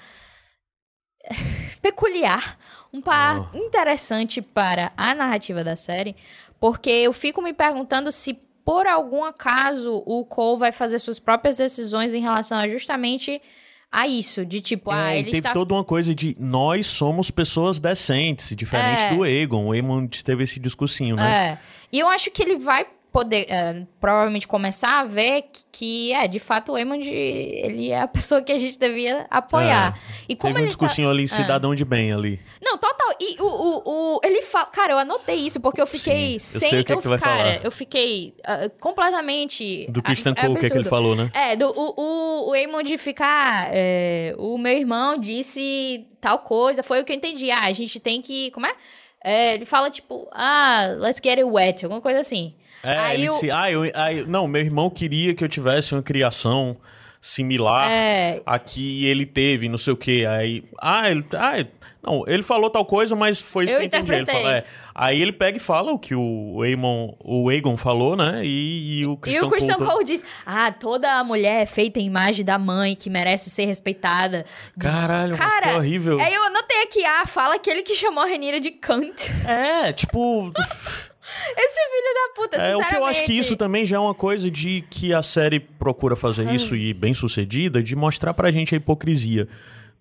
peculiar, um par oh. interessante para a narrativa da série, porque eu fico me perguntando se por algum acaso o Cole vai fazer suas próprias decisões em relação a justamente a isso, de tipo, é, ah, ele teve está... toda uma coisa de nós somos pessoas decentes, diferente É. do Egon. O Egon teve esse discursinho, né? É. E eu acho que ele vai poder, é, provavelmente, começar a ver que, que, é, de fato, o Eamon, ele é a pessoa que a gente devia apoiar. E como É. Teve um tá- discursinho ali, cidadão de bem ali. Não, total. E o, o, o- ele fala. Cara, eu anotei isso porque eu fiquei Sim, eu sem. sei o que é que vai cara, falar. eu fiquei ah, completamente. Do Christian Cole, o que é que ele falou, né? É, do, o, o, o Eamon de ficar. é, o meu irmão disse tal coisa. Foi o que eu entendi. Ah, a gente tem que. Como é? É, ele fala tipo, ah, let's get it wet, alguma coisa assim. É, Aí ele disse, ah, eu, eu- não, meu irmão queria que eu tivesse uma criação similar É. a que ele teve, não sei o quê. Aí, ah, ele, ah, não, ele falou tal coisa, mas foi isso Eu que eu entendi. Ele fala, é. Aí ele pega e fala o que o Eamon, o Egon falou, né? E, e o E Christian, o Christian Cole... Cole diz: Ah, toda mulher é feita em imagem da mãe que merece ser respeitada. Caralho, mas Cara, que horrível. Aí eu anotei aqui, ah, fala aquele que chamou a Renira de Kant. É, tipo... Esse filho da puta, É, o que eu acho que isso também já é uma coisa de que a série procura fazer isso e bem sucedida, de mostrar pra gente a hipocrisia.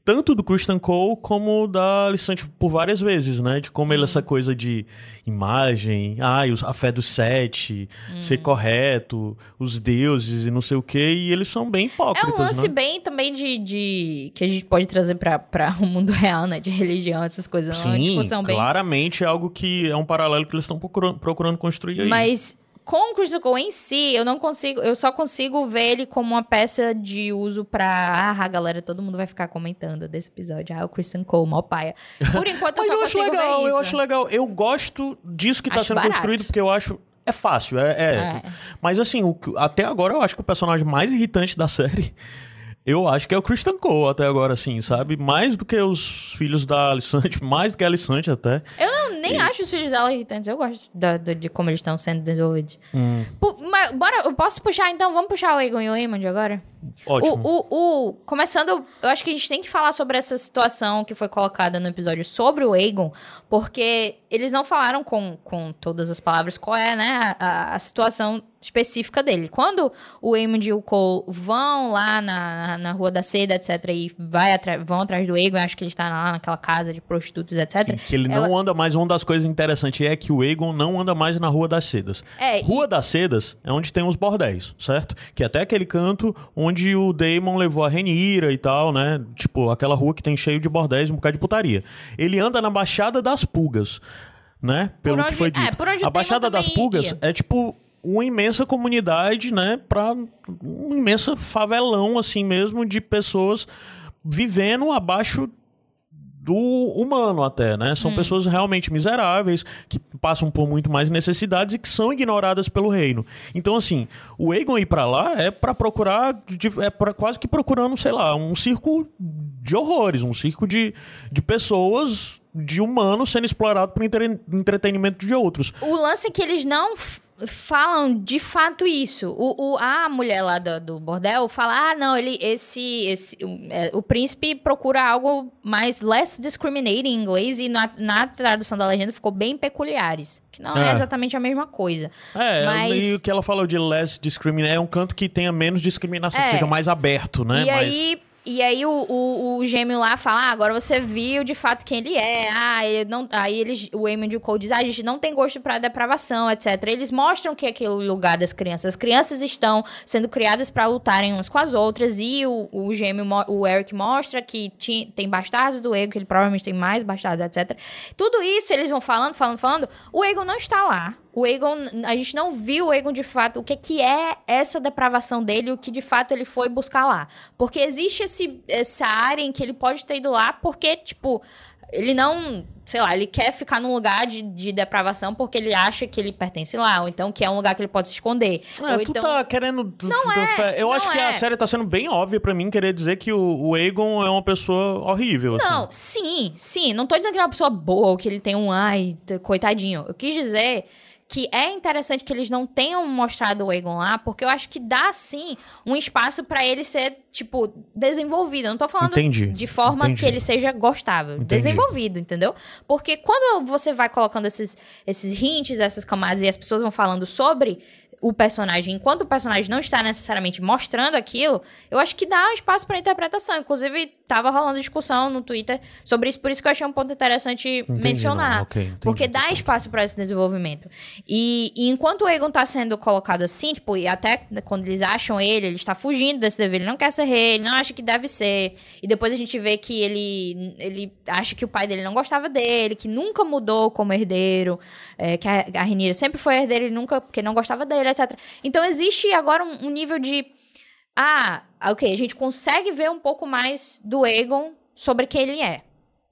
Tanto do Christian Cole como da Alicante por várias vezes, né? De como ele, essa coisa de imagem, ai, a fé dos sete, ser correto, os deuses e não sei o quê, e eles são bem É hipócritas, um lance né? bem também de, de. que a gente pode trazer pra o mundo real, né? De religião, essas coisas. É uma Sim, discussão bem. claramente é algo que é um paralelo que eles estão procurando, procurando construir aí. Mas com o Christian Cole em si, eu não consigo. Eu só consigo ver ele como uma peça de uso pra. Ah, galera, todo mundo vai ficar comentando desse episódio. Ah, o Christian Cole, mó paia. Por enquanto eu Mas só eu acho consigo ver legal, isso. eu acho legal. Eu gosto disso que tá Acho sendo barato. construído, porque eu acho. É fácil, é. é. É. Mas assim, o até agora eu acho que o personagem mais irritante da série. Eu acho que é o Christian Cole até agora, assim, sabe? Mais do que os filhos da Alicante, mais do que a Alicante até. Eu não, nem acho os filhos dela irritantes. Eu gosto da- da- de como eles estão sendo desenvolvidos. Hum. Mas, bora, eu posso puxar então? Vamos puxar o Egon e o Eamon agora? Ótimo. O, o, o- começando, eu acho que a gente tem que falar sobre essa situação que foi colocada no episódio sobre o Aegon, porque eles não falaram com, com todas as palavras qual é, né, a, a situação específica dele. Quando o Aemond e o Cole vão lá na, na Rua da Seda, etc, e vai atra- vão atrás do Aegon, acho que ele está lá naquela casa de prostitutas, etc. Que ele não anda mais. Uma das coisas interessantes é que o Aegon não anda mais na Rua das Sedas. É, e- Rua das Sedas é onde tem os bordéis, certo? Que é até aquele canto onde o Daemon levou a Renira e tal, né? Tipo, aquela rua que tem cheio de bordéis e um bocado de putaria. Ele anda na Baixada das Pulgas, né? Pelo onde- que foi é, dito. o a Baixada das Pulgas ia. é tipo uma imensa comunidade, né? Pra uma imensa favelão, assim mesmo, de pessoas vivendo abaixo do humano até, né? Hum. São pessoas realmente miseráveis, que passam por muito mais necessidades e que são ignoradas pelo reino. Então, assim, o Aegon ir pra lá é pra procurar, é pra, quase que procurando, sei lá, um circo de horrores, um circo de, de pessoas, de humanos sendo explorado por entre- entretenimento de outros. O lance é que eles não falam de fato isso. O, o- a mulher lá do, do bordel fala: ah, não, ele, esse, esse o, é, o príncipe procura algo mais less discriminating em inglês e na, na tradução da legenda ficou bem peculiares. Que não é, É. exatamente a mesma coisa. É, Mas- e o que ela falou de less discrimination é um canto que tenha menos discriminação, É. que seja mais aberto, né? E Mas- aí. E aí o, o, o gêmeo lá fala, ah, agora você viu de fato quem ele é. Ah, ele não, aí eles, o Eamon e o Cole diz, ah, a gente não tem gosto pra depravação, etc. Eles mostram que é aquele lugar das crianças. As crianças estão sendo criadas pra lutarem umas com as outras. E o, o gêmeo, o Eric mostra que ti- tem bastardos do Egon, que ele provavelmente tem mais bastardos, etc. Tudo isso eles vão falando, falando, falando. O Egon não está lá. O Egon, a gente não viu o Egon de fato, o que, que é essa depravação dele, o que de fato ele foi buscar lá. Porque existe esse, essa área em que ele pode ter ido lá, porque, tipo, ele não, sei lá, ele quer ficar num lugar de, de depravação porque ele acha que ele pertence lá, ou então que é um lugar que ele pode se esconder. É, tu então. tá querendo. Não é, Eu não acho que é. a série tá sendo bem óbvia pra mim querer dizer que o, o Aegon é uma pessoa horrível. Não, assim. sim, sim. Não tô dizendo que ele é uma pessoa boa ou que ele tem um ai, coitadinho. Eu quis dizer que é interessante que eles não tenham mostrado o Aegon lá, porque eu acho que dá, sim, um espaço pra ele ser, tipo, desenvolvido. Eu não tô falando Entendi, de forma entendi. que ele seja gostável. Entendi. Desenvolvido, entendeu? Porque quando você vai colocando esses, esses hints, essas camadas, e as pessoas vão falando sobre o personagem, enquanto o personagem não está necessariamente mostrando aquilo, eu acho que dá espaço para interpretação. Inclusive, tava rolando discussão no Twitter sobre isso, por isso que eu achei um ponto interessante entendi, mencionar. Não, okay, entendi, porque dá espaço para esse desenvolvimento. E, e, enquanto o Egon tá sendo colocado assim, tipo, e até quando eles acham ele, ele está fugindo desse dever, ele não quer ser rei, ele não acha que deve ser. E depois a gente vê que ele, ele acha que o pai dele não gostava dele, que nunca mudou como herdeiro, é, que a, a Renira sempre foi herdeira e nunca, porque não gostava dele, etc. Então existe agora um, um nível de. Ah, ok, a gente consegue ver um pouco mais do Egon sobre quem ele é.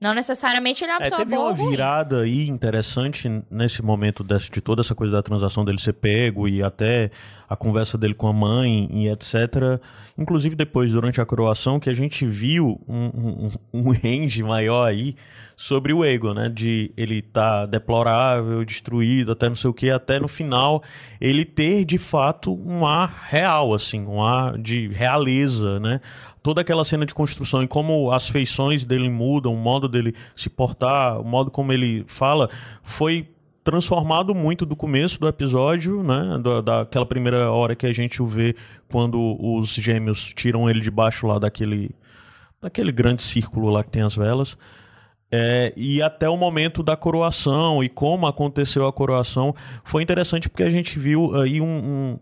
Não necessariamente ele é uma é, pessoa teve boa uma virada aí interessante nesse momento desse, de toda essa coisa da transação dele ser pego e até a conversa dele com a mãe e etc. Inclusive depois, durante a coroação, que a gente viu um, um, um range maior aí sobre o ego, né? De ele tá deplorável, destruído, até não sei o que, até no final ele ter de fato um ar real, assim, um ar de realeza, né? Toda aquela cena de construção e como as feições dele mudam, o modo dele se portar, o modo como ele fala, foi transformado muito do começo do episódio, né? Da, daquela primeira hora que a gente o vê quando os gêmeos tiram ele de baixo lá daquele, daquele grande círculo lá que tem as velas. É, e até o momento da coroação e como aconteceu a coroação foi interessante porque a gente viu aí um, um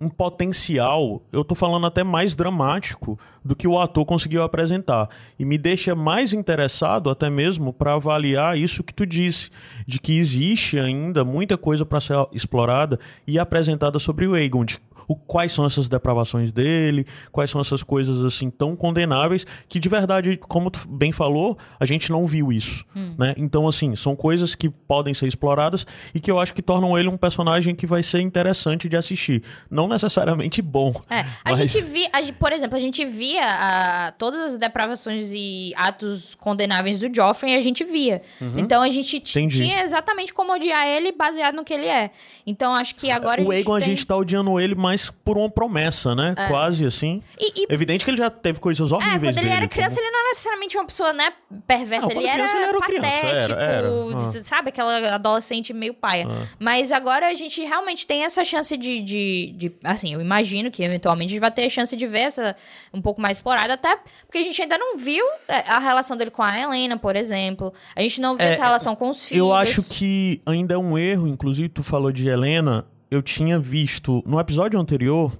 um potencial, eu tô falando até mais dramático do que o ator conseguiu apresentar. E me deixa mais interessado até mesmo para avaliar isso que tu disse, de que existe ainda muita coisa para ser explorada e apresentada sobre o Aegon, de o, quais são essas depravações dele, quais são essas coisas assim tão condenáveis que de verdade, como tu bem falou, a gente não viu isso, hum. né? Então assim, são coisas que podem ser exploradas e que eu acho que tornam ele um personagem que vai ser interessante de assistir, não necessariamente bom. É, a mas... gente via, a, por exemplo, a gente via a, todas as depravações e atos condenáveis do Joffrey, a gente via. Uhum. Então a gente tinha exatamente como odiar ele baseado no que ele é. Então acho que agora o a Aegon tem... a gente tá odiando ele mais mais por uma promessa, né? É. Quase assim. E, e... Evidente que ele já teve coisas horríveis. É, quando ele dele, era criança, como... ele não era necessariamente uma pessoa, né, perversa. Não, ele, era ele era patético, criança, era, era. Ah. sabe? Aquela adolescente meio paia. Ah. Mas agora a gente realmente tem essa chance de, de, de, Assim, eu imagino que eventualmente a gente vai ter a chance de ver essa um pouco mais explorada, até porque a gente ainda não viu é, a relação dele com a Helena, por exemplo. A gente não viu é, essa relação com os filhos. Eu acho que ainda é um erro, inclusive tu falou de Helena eu tinha visto no episódio anterior,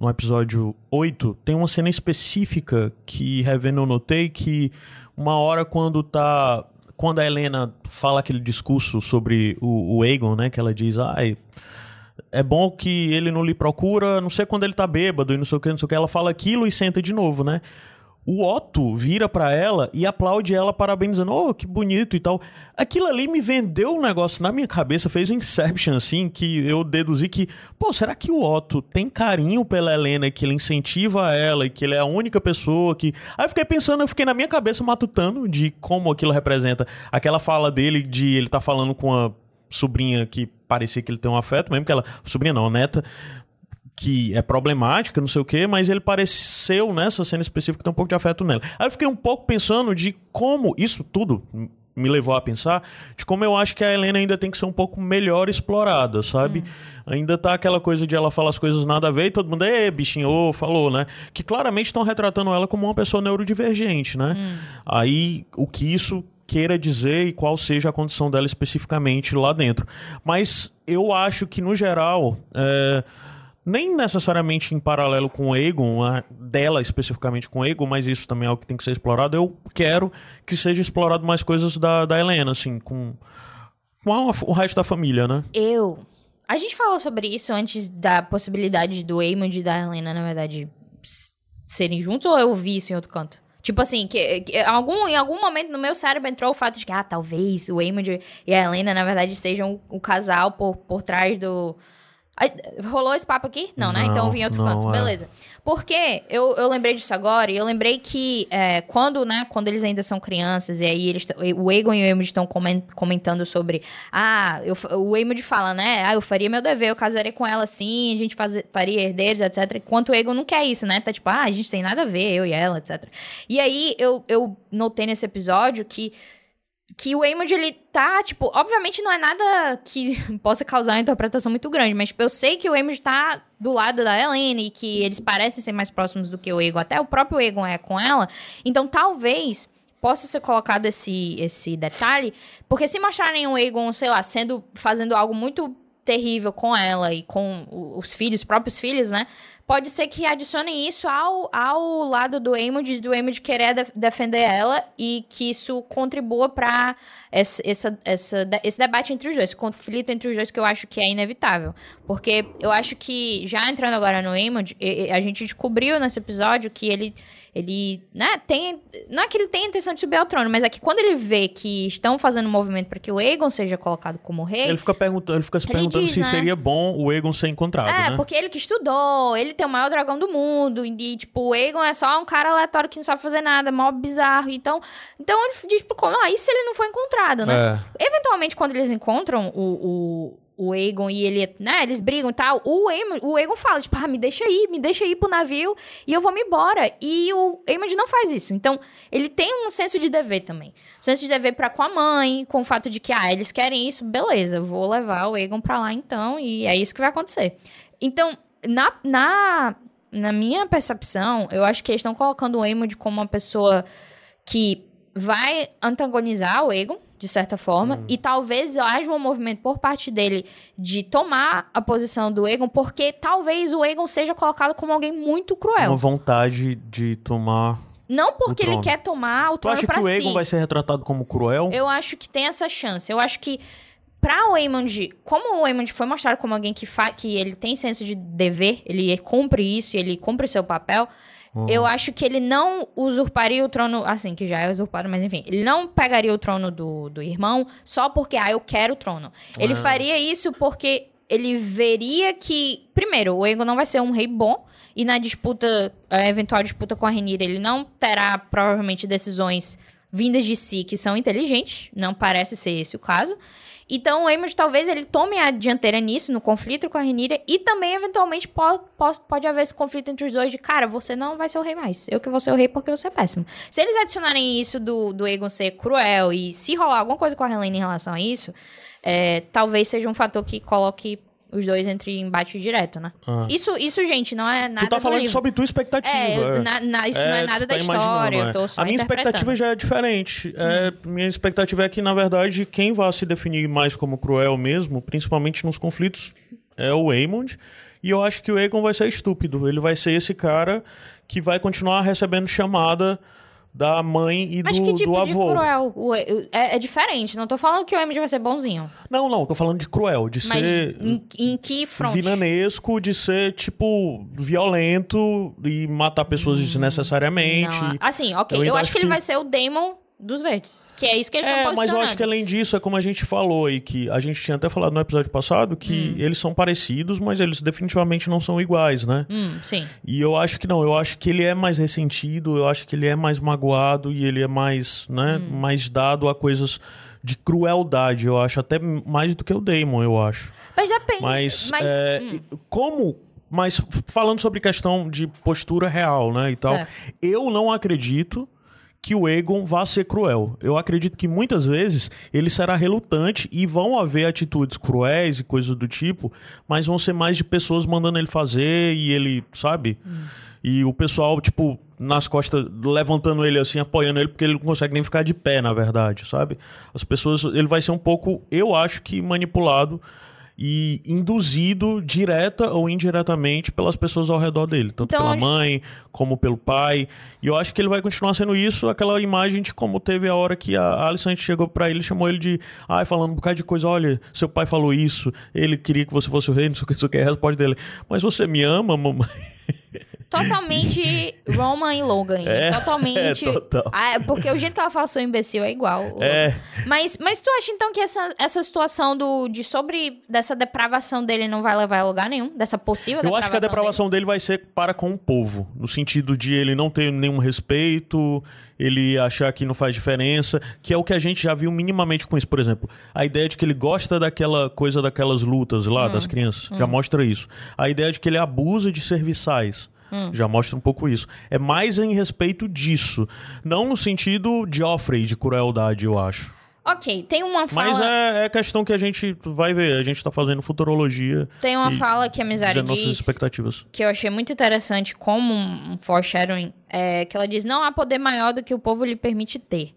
no episódio 8, tem uma cena específica que, revendo, eu notei que uma hora quando tá. Quando a Helena fala aquele discurso sobre o, o Aegon, né? Que ela diz, ai. É bom que ele não lhe procura, não sei quando ele tá bêbado e não sei o que, não sei o que. Ela fala aquilo e senta de novo, né? O Otto vira para ela e aplaude ela parabenizando, oh, que bonito e tal. Aquilo ali me vendeu um negócio na minha cabeça, fez um inception assim, que eu deduzi que, pô, será que o Otto tem carinho pela Helena, que ele incentiva ela e que ele é a única pessoa que... Aí eu fiquei pensando, eu fiquei na minha cabeça matutando de como aquilo representa. Aquela fala dele de ele tá falando com a sobrinha que parecia que ele tem um afeto, mesmo que ela... Sobrinha não, neta que é problemática, não sei o quê, mas ele pareceu nessa cena específica ter um pouco de afeto nela. Aí eu fiquei um pouco pensando de como isso tudo me levou a pensar de como eu acho que a Helena ainda tem que ser um pouco melhor explorada, sabe? Hum. Ainda tá aquela coisa de ela falar as coisas nada a ver e todo mundo, é bichinho, falou, né? Que claramente estão retratando ela como uma pessoa neurodivergente, né? Hum. Aí o que isso queira dizer e qual seja a condição dela especificamente lá dentro. Mas eu acho que, no geral, é, nem necessariamente em paralelo com o Egon, dela especificamente com o Egon, mas isso também é algo que tem que ser explorado. Eu quero que seja explorado mais coisas da, da Helena, assim, com, com a, o resto da família, né? Eu. A gente falou sobre isso antes da possibilidade do Eamon e da Helena, na verdade, serem juntos, ou eu vi isso em outro canto? Tipo assim, que, que, algum, em algum momento no meu cérebro entrou o fato de que, ah, talvez o Eamon e a Helena, na verdade, sejam o casal por, por trás do Rolou esse papo aqui? Não, né? Então eu vim outro canto. É. Beleza. Porque eu, eu lembrei disso agora e eu lembrei que é, quando, né, quando eles ainda são crianças e aí eles o Egon e o Emily estão comentando sobre ah, eu, o Emily fala, né? Ah, eu faria meu dever, eu casaria com ela assim, a gente faz, faria herdeiros, etc. Enquanto o Egon não quer isso, né? Tá tipo, ah, a gente tem nada a ver, eu e ela, etc. E aí eu, eu notei nesse episódio que que o Aemond, ele tá, tipo, obviamente não é nada que possa causar uma interpretação muito grande, mas tipo, eu sei que o Aemond tá do lado da Helene e que eles parecem ser mais próximos do que o Aegon, até o próprio Aegon é com ela, então talvez possa ser colocado esse, esse detalhe, porque se mostrarem o Aegon, sei lá, sendo, fazendo algo muito terrível com ela e com os filhos, os próprios filhos, né? Pode ser que adicionem isso ao, ao lado do Aemond, do Aemond querer de, defender ela e que isso contribua para esse, essa, essa, esse debate entre os dois, esse conflito entre os dois que eu acho que é inevitável. Porque eu acho que, já entrando agora no Aemond, a gente descobriu nesse episódio que ele ele, né, tem. Não é que ele tem a intenção de subir ao trono, mas é que quando ele vê que estão fazendo um movimento para que o Aegon seja colocado como rei. Ele fica, perguntando, ele fica se ele perguntando diz, se né? seria bom o Aegon ser encontrado. É, né? porque ele que estudou, ele tem o maior dragão do mundo, e, tipo, o Aegon é só um cara aleatório que não sabe fazer nada, mó bizarro. Então, então ele diz pro Conan, ah, se ele não foi encontrado, né? É. Eventualmente, quando eles encontram o, o o Aegon e ele, né, eles brigam e tal. O Aemon, o Aegon fala, tipo, ah, me deixa ir, me deixa ir pro navio e eu vou me embora. E o Aemon não faz isso. Então, ele tem um senso de dever também. Um senso de dever para com a mãe, com o fato de que, ah, eles querem isso, beleza, vou levar o Aegon pra lá então, e é isso que vai acontecer. Então, na, na, na minha percepção, eu acho que eles estão colocando o Aemon como uma pessoa que vai antagonizar o Aegon, de certa forma, hum. e talvez haja um movimento por parte dele de tomar a posição do Egon, porque talvez o Egon seja colocado como alguém muito cruel. Uma vontade de tomar não porque ele quer tomar o trono para si. Tu acha que o Egon vai ser retratado como cruel? Eu acho que tem essa chance. Eu acho que para o Aemond, como o Aemond foi mostrado como alguém que, que ele tem senso de dever, ele cumpre isso, ele cumpre seu papel, Uhum. Eu acho que ele não usurparia o trono, assim, que já é usurpado, mas enfim, ele não pegaria o trono do, do irmão só porque, ah, eu quero o trono. Ele uhum. faria isso porque ele veria que, primeiro, o Aegon não vai ser um rei bom, e na disputa, a eventual disputa com a Renira, ele não terá provavelmente decisões vindas de si que são inteligentes, não parece ser esse o caso. Então o Amos talvez ele tome a dianteira nisso, no conflito com a Renira, e também, eventualmente, pode, pode, haver esse conflito entre os dois de, cara, você não vai ser o rei mais. Eu que vou ser o rei porque você é péssimo. Se eles adicionarem isso do, do Egon ser cruel e se rolar alguma coisa com a Helene em relação a isso, é, talvez seja um fator que coloque os dois entre embate direto, né? Ah. Isso, isso, gente, não é nada. Tu tá falando sobre tua expectativa. É, na, na, isso é, não é nada da tá história. É. a minha expectativa já é diferente. É, hum. Minha expectativa é que, na verdade, quem vai se definir mais como cruel mesmo, principalmente nos conflitos, é o Aemond. E eu acho que o Aegon vai ser estúpido. Ele vai ser esse cara que vai continuar recebendo chamada da mãe e Mas do, que tipo do avô. De cruel? É, é, diferente. Não tô falando que o Emily vai ser bonzinho. Não, não. Tô falando de cruel. De Mas ser. Em, em que front? Vinanesco, de ser, tipo, violento e matar pessoas hum, desnecessariamente. Não. Assim, ok. Eu, eu acho que, que ele vai ser o Damon dos verdes. Que é isso que eles é, estão mas eu acho que além disso, é como a gente falou e que a gente tinha até falado no episódio passado, que hum. eles são parecidos, mas eles definitivamente não são iguais, né? Hum, sim. E eu acho que não, eu acho que ele é mais ressentido, eu acho que ele é mais magoado e ele é mais, né, hum. mais dado a coisas de crueldade, eu acho, até mais do que o Damon, eu acho. Mas depende. Mas, mas é, hum. como mas falando sobre questão de postura real, né, e tal, é. eu não acredito que o Egon vá ser cruel. Eu acredito que muitas vezes ele será relutante e vão haver atitudes cruéis e coisas do tipo, mas vão ser mais de pessoas mandando ele fazer e ele, sabe? Hum. E o pessoal, tipo, nas costas, levantando ele assim, apoiando ele, porque ele não consegue nem ficar de pé, na verdade, sabe? As pessoas, ele vai ser um pouco, eu acho que manipulado e induzido direta ou indiretamente pelas pessoas ao redor dele, tanto então, pela acho... mãe como pelo pai. E eu acho que ele vai continuar sendo isso, aquela imagem de como teve a hora que a Alicent chegou para ele, chamou ele de, ai, falando um bocado de coisa, olha, seu pai falou isso, ele queria que você fosse o rei, não sei o que, não sei o que, a resposta dele, mas você me ama, mamãe? Totalmente Roman e Logan. É, totalmente. É, total. Ah, porque o jeito que ela fala seu imbecil é igual. É. Mas, mas tu acha então que essa, essa situação do, de sobre dessa depravação dele não vai levar a lugar nenhum? Dessa possível Eu acho que a depravação dele? dele vai ser para com o povo. No sentido de ele não ter nenhum respeito, ele achar que não faz diferença, que é o que a gente já viu minimamente com isso. Por exemplo, a ideia de que ele gosta daquela coisa daquelas lutas lá, hum, das crianças, hum. já mostra isso. A ideia de que ele abusa de serviçais. Hum. Já mostra um pouco isso. É mais em respeito disso. Não no sentido Joffrey de crueldade, eu acho. Ok, tem uma fala. Mas é, é questão que a gente vai ver. A gente tá fazendo futurologia. Tem uma fala que a Misária diz. nossas expectativas. Que eu achei muito interessante, como um foreshadowing, é, que ela diz: não há poder maior do que o povo lhe permite ter.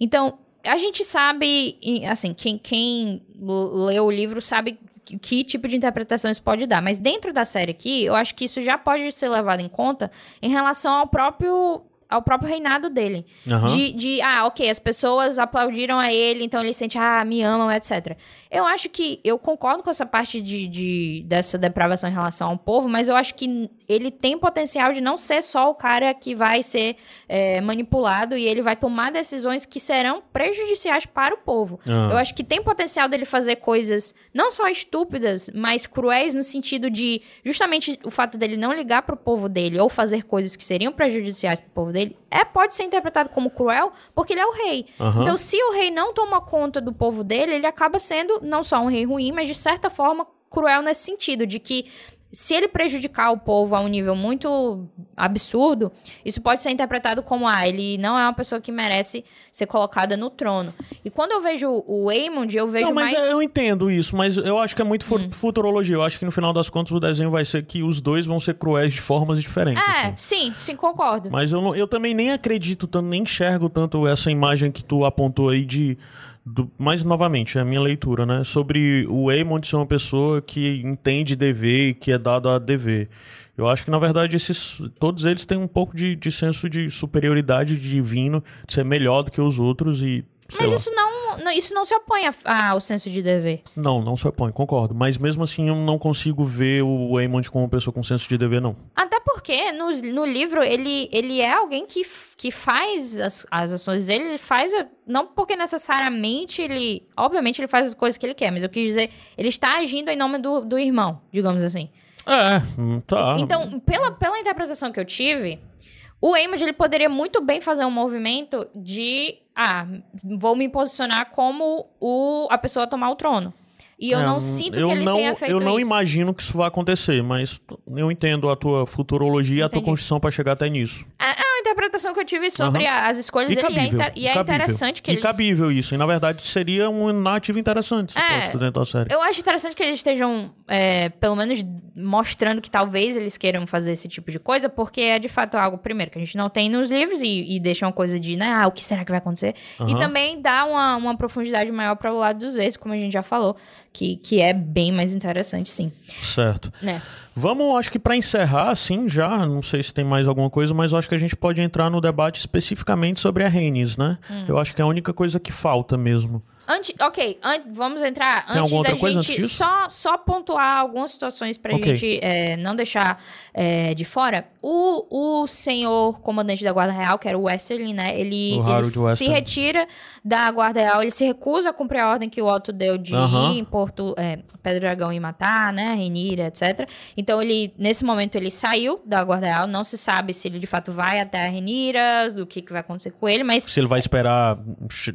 Então, a gente sabe, assim, quem, quem leu o livro sabe que, que, tipo de interpretação isso pode dar. Mas dentro da série aqui, eu acho que isso já pode ser levado em conta em relação ao próprio ao próprio reinado dele. Uhum. De, de, ah, ok, as pessoas aplaudiram a ele, então ele sente, ah, me amam, etc. Eu acho que, eu concordo com essa parte de, de, dessa depravação em relação ao povo, mas eu acho que ele tem potencial de não ser só o cara que vai ser é, manipulado e ele vai tomar decisões que serão prejudiciais para o povo. Uhum. Eu acho que tem potencial dele fazer coisas não só estúpidas, mas cruéis no sentido de, justamente o fato dele não ligar para o povo dele ou fazer coisas que seriam prejudiciais para o povo dele, é, pode ser interpretado como cruel, porque ele é o rei. Uhum. Então, se o rei não toma conta do povo dele, ele acaba sendo não só um rei ruim, mas de certa forma cruel nesse sentido, de que se ele prejudicar o povo a um nível muito absurdo, isso pode ser interpretado como, ah, ele não é uma pessoa que merece ser colocada no trono. E quando eu vejo o Aemond, eu vejo não, mas mais... eu entendo isso, mas eu acho que é muito hum. futurologia. Eu acho que no final das contas o desenho vai ser que os dois vão ser cruéis de formas diferentes. É, assim. sim, sim, concordo. Mas eu, não, eu também nem acredito tanto, nem enxergo tanto essa imagem que tu apontou aí de do, mais novamente, é a minha leitura, né? Sobre o Eamon ser uma pessoa que entende dever e que é dado a dever. Eu acho que, na verdade, esses, todos eles têm um pouco de, de senso de superioridade divino, de ser melhor do que os outros e mas isso não, não, isso não se opõe ao senso de dever. Não, não se opõe, concordo. Mas mesmo assim eu não consigo ver o Eamon como uma pessoa com senso de dever, não. Até porque no, no livro ele, ele é alguém que, que faz as, as ações dele, ele faz. Não porque necessariamente ele. Obviamente ele faz as coisas que ele quer, mas eu quis dizer, ele está agindo em nome do, do irmão, digamos assim. É, tá. Então, pela, pela interpretação que eu tive, o Amos, ele poderia muito bem fazer um movimento de, ah, vou me posicionar como o, a pessoa a tomar o trono. E eu é, não sinto eu que ele não, tenha feito Eu não isso. imagino que isso vai acontecer, mas eu entendo a tua futurologia e a tua construção para chegar até nisso. É uma interpretação que eu tive sobre uhum. as escolhas e dele cabível, e é, e é interessante que eles... E cabível isso, e na verdade seria um narrativo interessante se é, dentro da série. Eu acho interessante que eles estejam, é, pelo menos, mostrando que talvez eles queiram fazer esse tipo de coisa, porque é de fato algo, primeiro, que a gente não tem nos livros e, e deixa uma coisa de, né, ah, o que será que vai acontecer? Uhum. E também dá uma, uma profundidade maior para o lado dos vezes, como a gente já falou que, que é bem mais interessante, sim. Certo. Né? Vamos, acho que para encerrar, assim, já, não sei se tem mais alguma coisa, mas acho que a gente pode entrar no debate especificamente sobre a Renes, né? Hum. Eu acho que é a única coisa que falta mesmo. Antes, ok, vamos entrar. Tem antes da gente antes só, só pontuar algumas situações pra okay. gente é, não deixar é, de fora. O, o senhor comandante da Guarda Real, que era o Westerling, né? Ele, ele se retira da Guarda Real, ele se recusa a cumprir a ordem que o Otto deu de ir em Porto é, Pedro Dragão e matar, né? Renira, etc. Então ele, nesse momento, ele saiu da Guarda Real. Não se sabe se ele de fato vai até a Renira, do que, que vai acontecer com ele, mas. Se ele vai esperar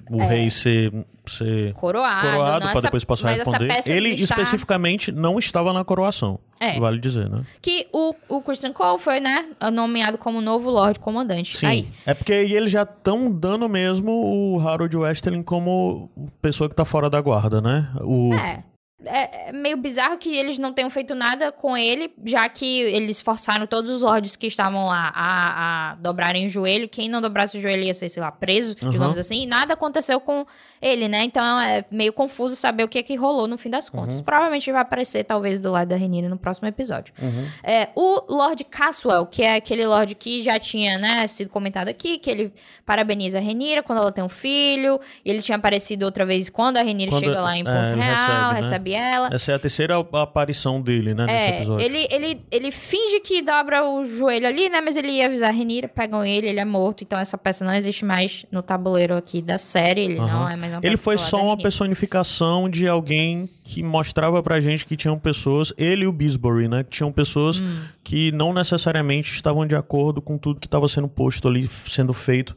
o é. rei ser ser coroado, coroado para depois passar a responder. Ele está... especificamente não estava na coroação. É. Vale dizer, né? Que o, o Christian Cole foi, né, nomeado como novo Lorde Comandante. Sim. Aí. É porque eles já estão dando mesmo o Harold Westerling como pessoa que tá fora da guarda, né? O... É é, é meio bizarro que eles não tenham feito nada com ele, já que eles forçaram todos os lords que estavam lá a, a dobrarem o joelho. Quem não dobrasse o joelho ia ser, sei lá, preso, uhum. digamos assim. E nada aconteceu com ele, né? Então é meio confuso saber o que é que rolou no fim das contas. Uhum. Provavelmente vai aparecer, talvez, do lado da Renina no próximo episódio. Uhum. É, o Lord Caswell, que é aquele lord que já tinha, né, sido comentado aqui, que ele parabeniza a Renira quando ela tem um filho. E ele tinha aparecido outra vez quando a Renira quando, chega lá em é, Ponto é, Real, recebe, né? recebe ela. Essa é a terceira aparição dele, né, nesse é, episódio. Ele, ele, ele finge que dobra o joelho ali, né, mas ele ia avisar a Renira, pegam ele, ele é morto, então essa peça não existe mais no tabuleiro aqui da série, ele uhum. não é mais uma Ele foi só uma personificação de alguém que mostrava pra gente que tinham pessoas, ele e o Bisbury, né, que tinham pessoas hum. que não necessariamente estavam de acordo com tudo que estava sendo posto ali, sendo feito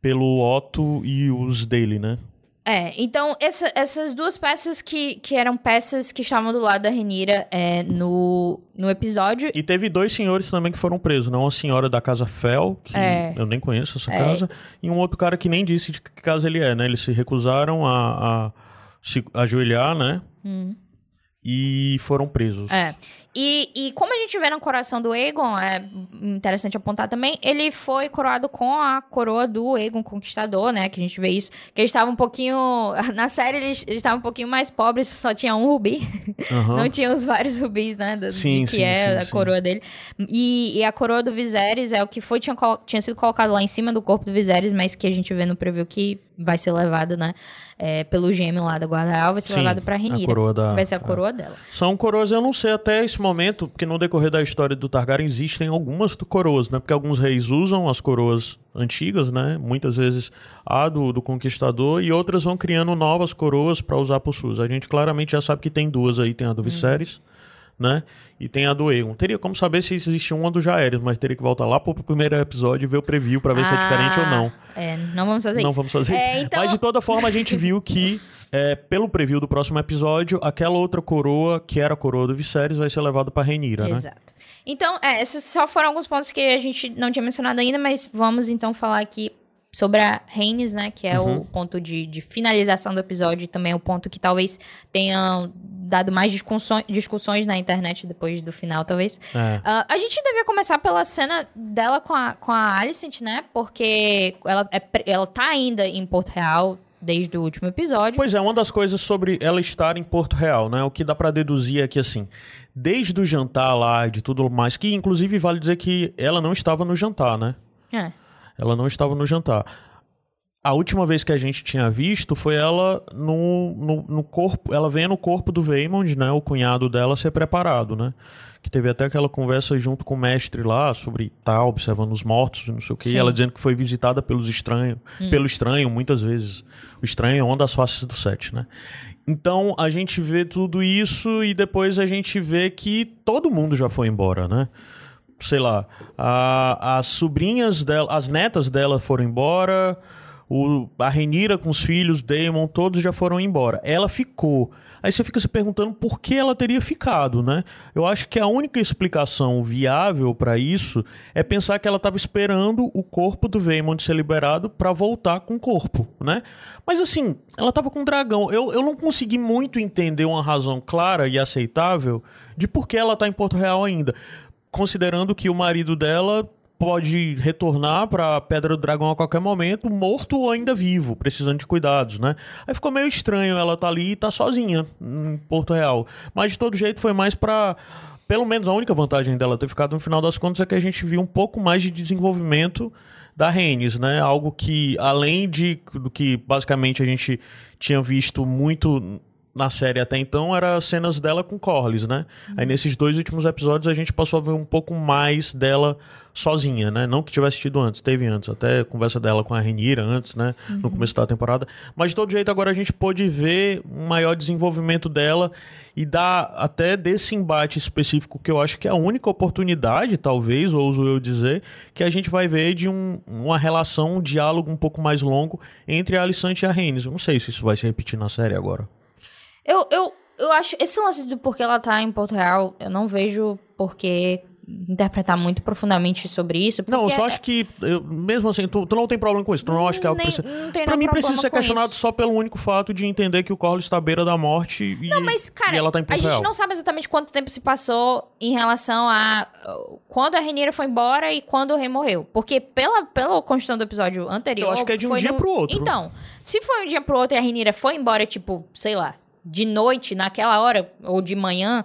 pelo Otto e os dele, né? É, então essa, essas duas peças que, que eram peças que estavam do lado da Renira é, no, no episódio. E teve dois senhores também que foram presos, não? Uma senhora da casa Fel, que é. eu nem conheço essa é. casa, e um outro cara que nem disse de que casa ele é, né? Eles se recusaram a, a se ajoelhar, né? Hum. E foram presos. É. E, e como a gente vê no coração do Aegon, é interessante apontar também, ele foi coroado com a coroa do Aegon Conquistador, né? Que a gente vê isso. Que ele estava um pouquinho. Na série eles estavam um pouquinho mais pobres, só tinha um rubi. Uhum. Não tinha os vários rubis, né? Do, sim, que sim, é sim, a coroa dele. E, e, a coroa do Viserys é o que foi, tinha, tinha sido colocado lá em cima do corpo do Viserys, mas que a gente vê no preview que vai ser levado, né? É, pelo gêmeo lá da Guarda Real, vai ser levado pra Renira. Vai ser a coroa é. dela. São coroas, eu não sei até esse momento, porque no decorrer da história do Targaryen existem algumas coroas, né? Porque alguns reis usam as coroas antigas, né? Muitas vezes a do, do conquistador e outras vão criando novas coroas para usar por suas. A gente claramente já sabe que tem duas aí, tem a do uhum. Né? E tem a do Egon. Teria como saber se existe uma do Jaehaerys, mas teria que voltar lá pro primeiro episódio e ver o preview para ver ah, se é diferente ou não. É, não vamos fazer não isso. Não vamos fazer é, isso. Então... Mas de toda forma a gente viu que é, pelo preview do próximo episódio, aquela outra coroa, que era a coroa do Viserys, vai ser levada para Rhaenyra, né? Exato. Então, é, esses só foram alguns pontos que a gente não tinha mencionado ainda, mas vamos então falar aqui sobre a Rhaenys, né? Que é uhum. o ponto de, de, finalização do episódio e também é o ponto que talvez tenha dado mais discussões, discussões na internet depois do final, talvez. É. Uh, a gente devia começar pela cena dela com a, com a Alicent, né? Porque ela, é, ela tá ainda em Porto Real, desde o último episódio. Pois é, uma das coisas sobre ela estar em Porto Real, né? O que dá para deduzir é que, assim, desde o jantar lá, de tudo mais, que inclusive vale dizer que ela não estava no jantar, né? É. Ela não estava no jantar. A última vez que a gente tinha visto foi ela no, no, no corpo. Ela vem no corpo do Veymond, né? O cunhado dela ser preparado, né? Que teve até aquela conversa junto com o mestre lá sobre tá observando os mortos, não sei o quê. E ela dizendo que foi visitada pelos estranhos, hum. pelo estranho, muitas vezes. O estranho é uma das faces do sete, né? Então a gente vê tudo isso e depois a gente vê que todo mundo já foi embora, né? sei lá, a, as sobrinhas dela, as netas dela foram embora, o, a Renira com os filhos, Damon, todos já foram embora. Ela ficou. Aí você fica se perguntando por que ela teria ficado, né? Eu acho que a única explicação viável para isso é pensar que ela estava esperando o corpo do Vaemond ser liberado para voltar com o corpo, né? Mas assim, ela estava com um dragão. Eu, eu não consegui muito entender uma razão clara e aceitável de por que ela está em Porto Real ainda considerando que o marido dela pode retornar para Pedra do Dragão a qualquer momento, morto ou ainda vivo, precisando de cuidados, né? Aí ficou meio estranho ela tá ali e tá sozinha em Porto Real. Mas de todo jeito foi mais para pelo menos a única vantagem dela ter ficado no final das contas é que a gente viu um pouco mais de desenvolvimento da Renes, né? Algo que além de do que basicamente a gente tinha visto muito na série até então era cenas dela com Corlys, né? Uhum. Aí nesses dois últimos episódios a gente passou a ver um pouco mais dela sozinha, né? Não que tivesse tido antes, teve antes, até conversa dela com a Renira antes, né? Uhum. No começo da temporada. Mas de todo jeito agora a gente pôde ver um maior desenvolvimento dela e dar até desse embate específico que eu acho que é a única oportunidade, talvez, ouso eu dizer, que a gente vai ver de um, uma relação, um diálogo um pouco mais longo entre a Alicante e a Rhaenys. Eu não sei se isso vai se repetir na série agora. Eu, eu, eu acho. Esse lance do porquê ela tá em Porto Real, eu não vejo porque interpretar muito profundamente sobre isso. Não, eu só acho que, eu, mesmo assim, tu, tu, não tem problema com isso. Tu não acha que é algo precisa... Pra mim, precisa ser questionado isso. só pelo único fato de entender que o Corlys está à beira da morte e, não, mas, cara, e ela tá em Porto A gente não sabe exatamente quanto tempo se passou em relação a quando a Renira foi embora e quando o rei morreu. Porque pela, pela construção do episódio anterior... Eu acho que é de um dia no... pro outro. Então, se foi um dia pro outro e a Renira foi embora, tipo, sei lá, de noite, naquela hora, ou de manhã.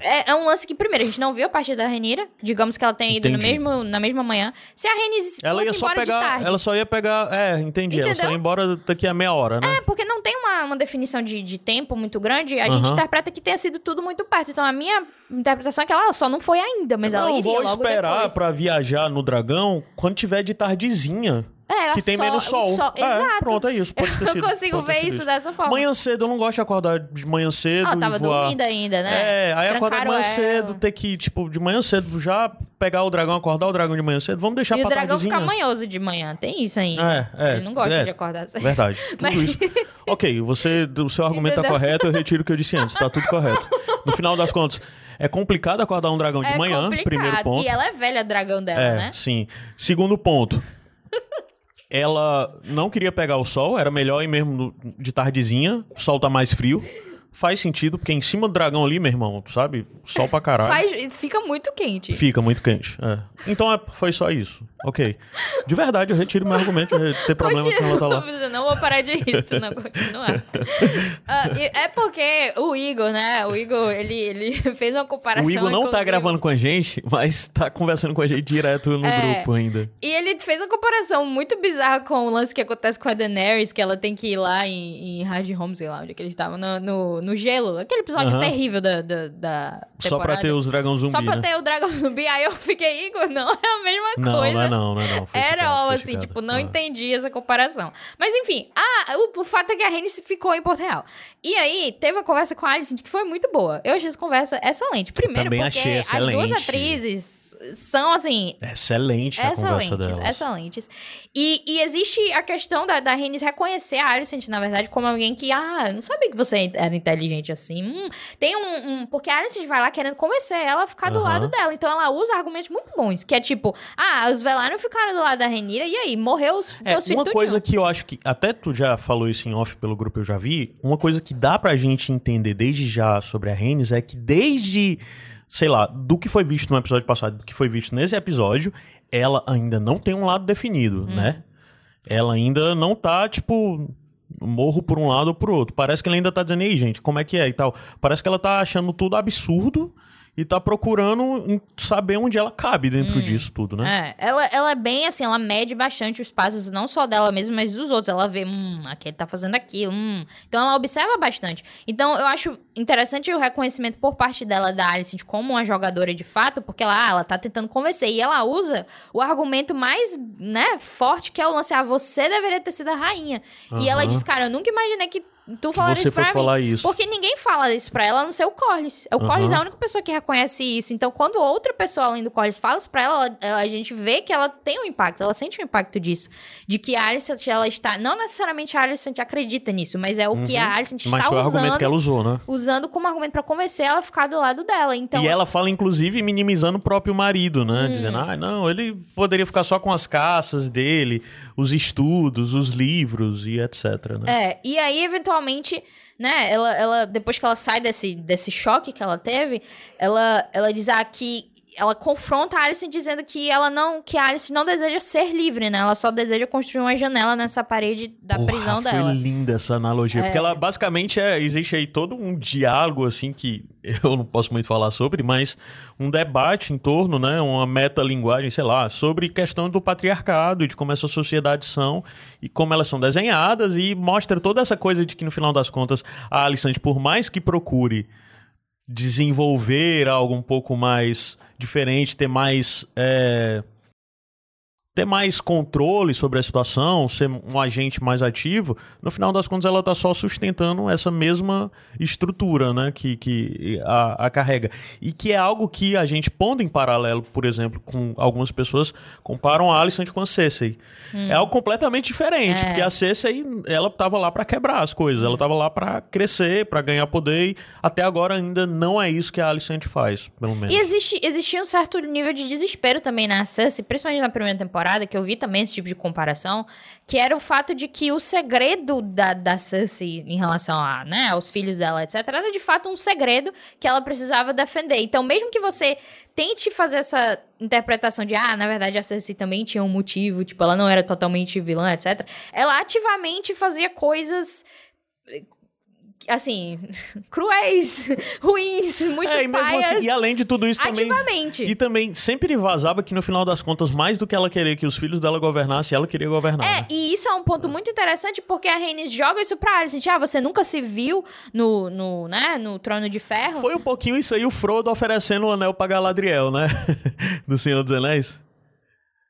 É, é, um lance que, primeiro, a gente não viu a partida da Renira. Digamos que ela tenha ido no mesmo, na mesma manhã. Se a Renis ela fosse ia só pegar, tarde, Ela só ia pegar... É, entendi. Entendeu? Ela só ia embora daqui a meia hora, né? É, porque não tem uma, uma definição de, de tempo muito grande. A gente interpreta que tenha sido tudo muito perto. Então, a minha interpretação é que ela só não foi ainda, mas eu ela iria vou logo esperar depois. pra viajar no Dragão quando tiver de tardezinha. É, que tem sol- menos o sol. sol- É, Exato. pronto, é isso. Pode ter Eu sido, consigo ver sido isso dessa forma. Manhã cedo, eu não gosto de acordar de manhã cedo Ela tava e voar. dormindo ainda, né? É, aí acordar de manhã cedo, ter que, tipo, de manhã cedo já pegar o dragão, acordar o dragão de manhã cedo. Vamos deixar E o pra dragão tardezinha. fica manhoso de manhã. Tem isso ainda. É, é. Ele não gosta é, de acordar cedo. Verdade. Tudo Mas- isso. Ok, você, o seu argumento tá Entendeu? correto, eu retiro o que eu disse antes. Tá tudo correto. No final das contas, é complicado acordar um dragão de É manhã, complicado. primeiro ponto. E ela é velha dragão dela, É, né? sim. Segundo ponto. Ela não queria pegar o sol, era melhor ir mesmo de tardezinha, o sol tá mais frio. Faz sentido, porque em cima do dragão ali, meu irmão, tu sabe? Sol pra caralho. Faz, fica muito quente. Fica muito quente. É. Então é- foi só isso. Ok. De verdade, eu retiro meu argumento de ter problema com ela tá lá. Não vou parar de rir, tu não continuar. E é porque o Igor, né? O Igor, ele, ele fez uma comparação. O Igor não tá inclusive, gravando com a gente, mas tá conversando com a gente direto no É. grupo ainda. E ele fez uma comparação muito bizarra com o lance que acontece com a Daenerys, que ela tem que ir lá em, em Hard Home, sei lá onde é que eles estavam, no, no, no gelo. Aquele episódio Aham. terrível da, da, da Só pra ter os dragões zumbi, Só pra né? ter o dragão zumbi. Aí eu fiquei, Igor, não é a mesma Não, coisa. não é não, não é não. Foi Era foi assim, tipo, não Ah. entendi essa comparação. Mas enfim, ah, o, o fato é que a Rhaenys ficou em Porto Real. E aí, teve a conversa com a Alicent que foi muito boa. Eu achei essa conversa excelente. Primeiro Também porque achei as duas atrizes são, assim, Excelente a conversa excelentes, delas. excelentes. E, e existe a questão da, da Rhaenys reconhecer a Alicent, na verdade, como alguém que, ah, eu não sabia que você era inteligente assim. Hum, tem um, um- Porque a Alicent vai lá querendo convencer ela a ficar do lado dela. Então ela usa argumentos muito bons, que é tipo, ah, os Velaryon ficaram do lado da Rhaenyra, e aí, morreu os É, teus filhos uma coisa que eu acho que. Até tu já falou isso em off pelo grupo, eu já vi. Uma coisa que dá pra gente entender desde já sobre a Rhaenys é que desde. Sei lá, do que foi visto no episódio passado, do que foi visto nesse episódio, ela ainda não tem um lado definido, Hum. né? Ela ainda não tá, tipo. Morro por um lado ou por outro. Parece que ela ainda tá dizendo, ei, gente, como é que é e tal. Parece que ela tá achando tudo absurdo e tá procurando saber onde ela cabe dentro disso tudo, né? É, ela, ela é bem assim, ela mede bastante os passos, não só dela mesma, mas dos outros. Ela vê, hum, aquele tá fazendo aquilo, hum. Então ela observa bastante. Então eu acho interessante o reconhecimento por parte dela da Alicent como uma jogadora de fato, porque ela, ah, ela tá tentando convencer. E ela usa o argumento mais, né, forte, que é o lance, ah, você deveria ter sido a rainha. E ela diz, cara, eu nunca imaginei que tu Que falaria você isso pra mim. falar isso. Porque ninguém fala isso pra ela, a não ser o Corlys. O Aham. Corlys é a única pessoa que reconhece isso. Então, quando outra pessoa além do Corlys fala isso pra ela, ela- a gente vê que ela tem um impacto, ela sente um impacto disso. De que a Alicent, ela está... Não necessariamente a Alicent acredita nisso, mas é o que a Alicent Uhum. Mas está foi o usando, argumento que ela usou, né? usando como argumento pra convencer ela a ficar do lado dela. Então, e ela fala, inclusive, minimizando o próprio marido, né? Hum. Dizendo, ah, não, ele poderia ficar só com as caças dele, os estudos, os livros e etc. Né? É, e aí, eventualmente, né, ela, ela depois que ela sai desse, desse choque que ela teve, ela, ela diz ah, que ela confronta a Alice dizendo que ela não, que a Alice não deseja ser livre, né? Ela só deseja construir uma janela nessa parede da Porra, prisão foi dela. linda essa analogia. Porque ela basicamente é. Existe aí todo um diálogo, assim, que eu não posso muito falar sobre, mas um debate em torno, né? Uma metalinguagem, sei lá, sobre questão do patriarcado e de como essas sociedades são e como elas são desenhadas e mostra toda essa coisa de que, no final das contas, a Alicante, por mais que procure desenvolver algo um pouco mais diferente, ter mais. é, ter mais controle sobre a situação, ser um agente mais ativo, no final das contas ela está só sustentando essa mesma estrutura né, que, que a, a carrega. E que é algo que a gente pondo em paralelo, por exemplo, com algumas pessoas comparam a Alicent com a Cersei. É algo completamente diferente, É. porque a Cersei ela estava lá para quebrar as coisas, ela estava lá para crescer, para ganhar poder, e até agora ainda não é isso que a Alicent faz, pelo menos. E existe, existia um certo nível de desespero também na Cersei, principalmente na primeira temporada, que eu vi também esse tipo de comparação, que era o fato de que o segredo da, da Cersei em relação a, né, aos filhos dela, etc., era de fato um segredo que ela precisava defender. Então, mesmo que você tente fazer essa interpretação de, ah, na verdade a Cersei também tinha um motivo, tipo, ela não era totalmente vilã, etc., ela ativamente fazia coisas assim, cruéis, ruins, muito É, e mesmo paias, assim, e além de tudo isso também. ativamente. E também sempre vazava que no final das contas, mais do que ela querer que os filhos dela governassem, ela queria governar. É, né? e isso é um ponto muito interessante porque a Rhaenys joga isso pra Alicent. Ah, você nunca se viu no, no, né, no Trono de Ferro? Foi um pouquinho isso aí, o Frodo oferecendo o anel pra Galadriel, né? Do Senhor dos Anéis.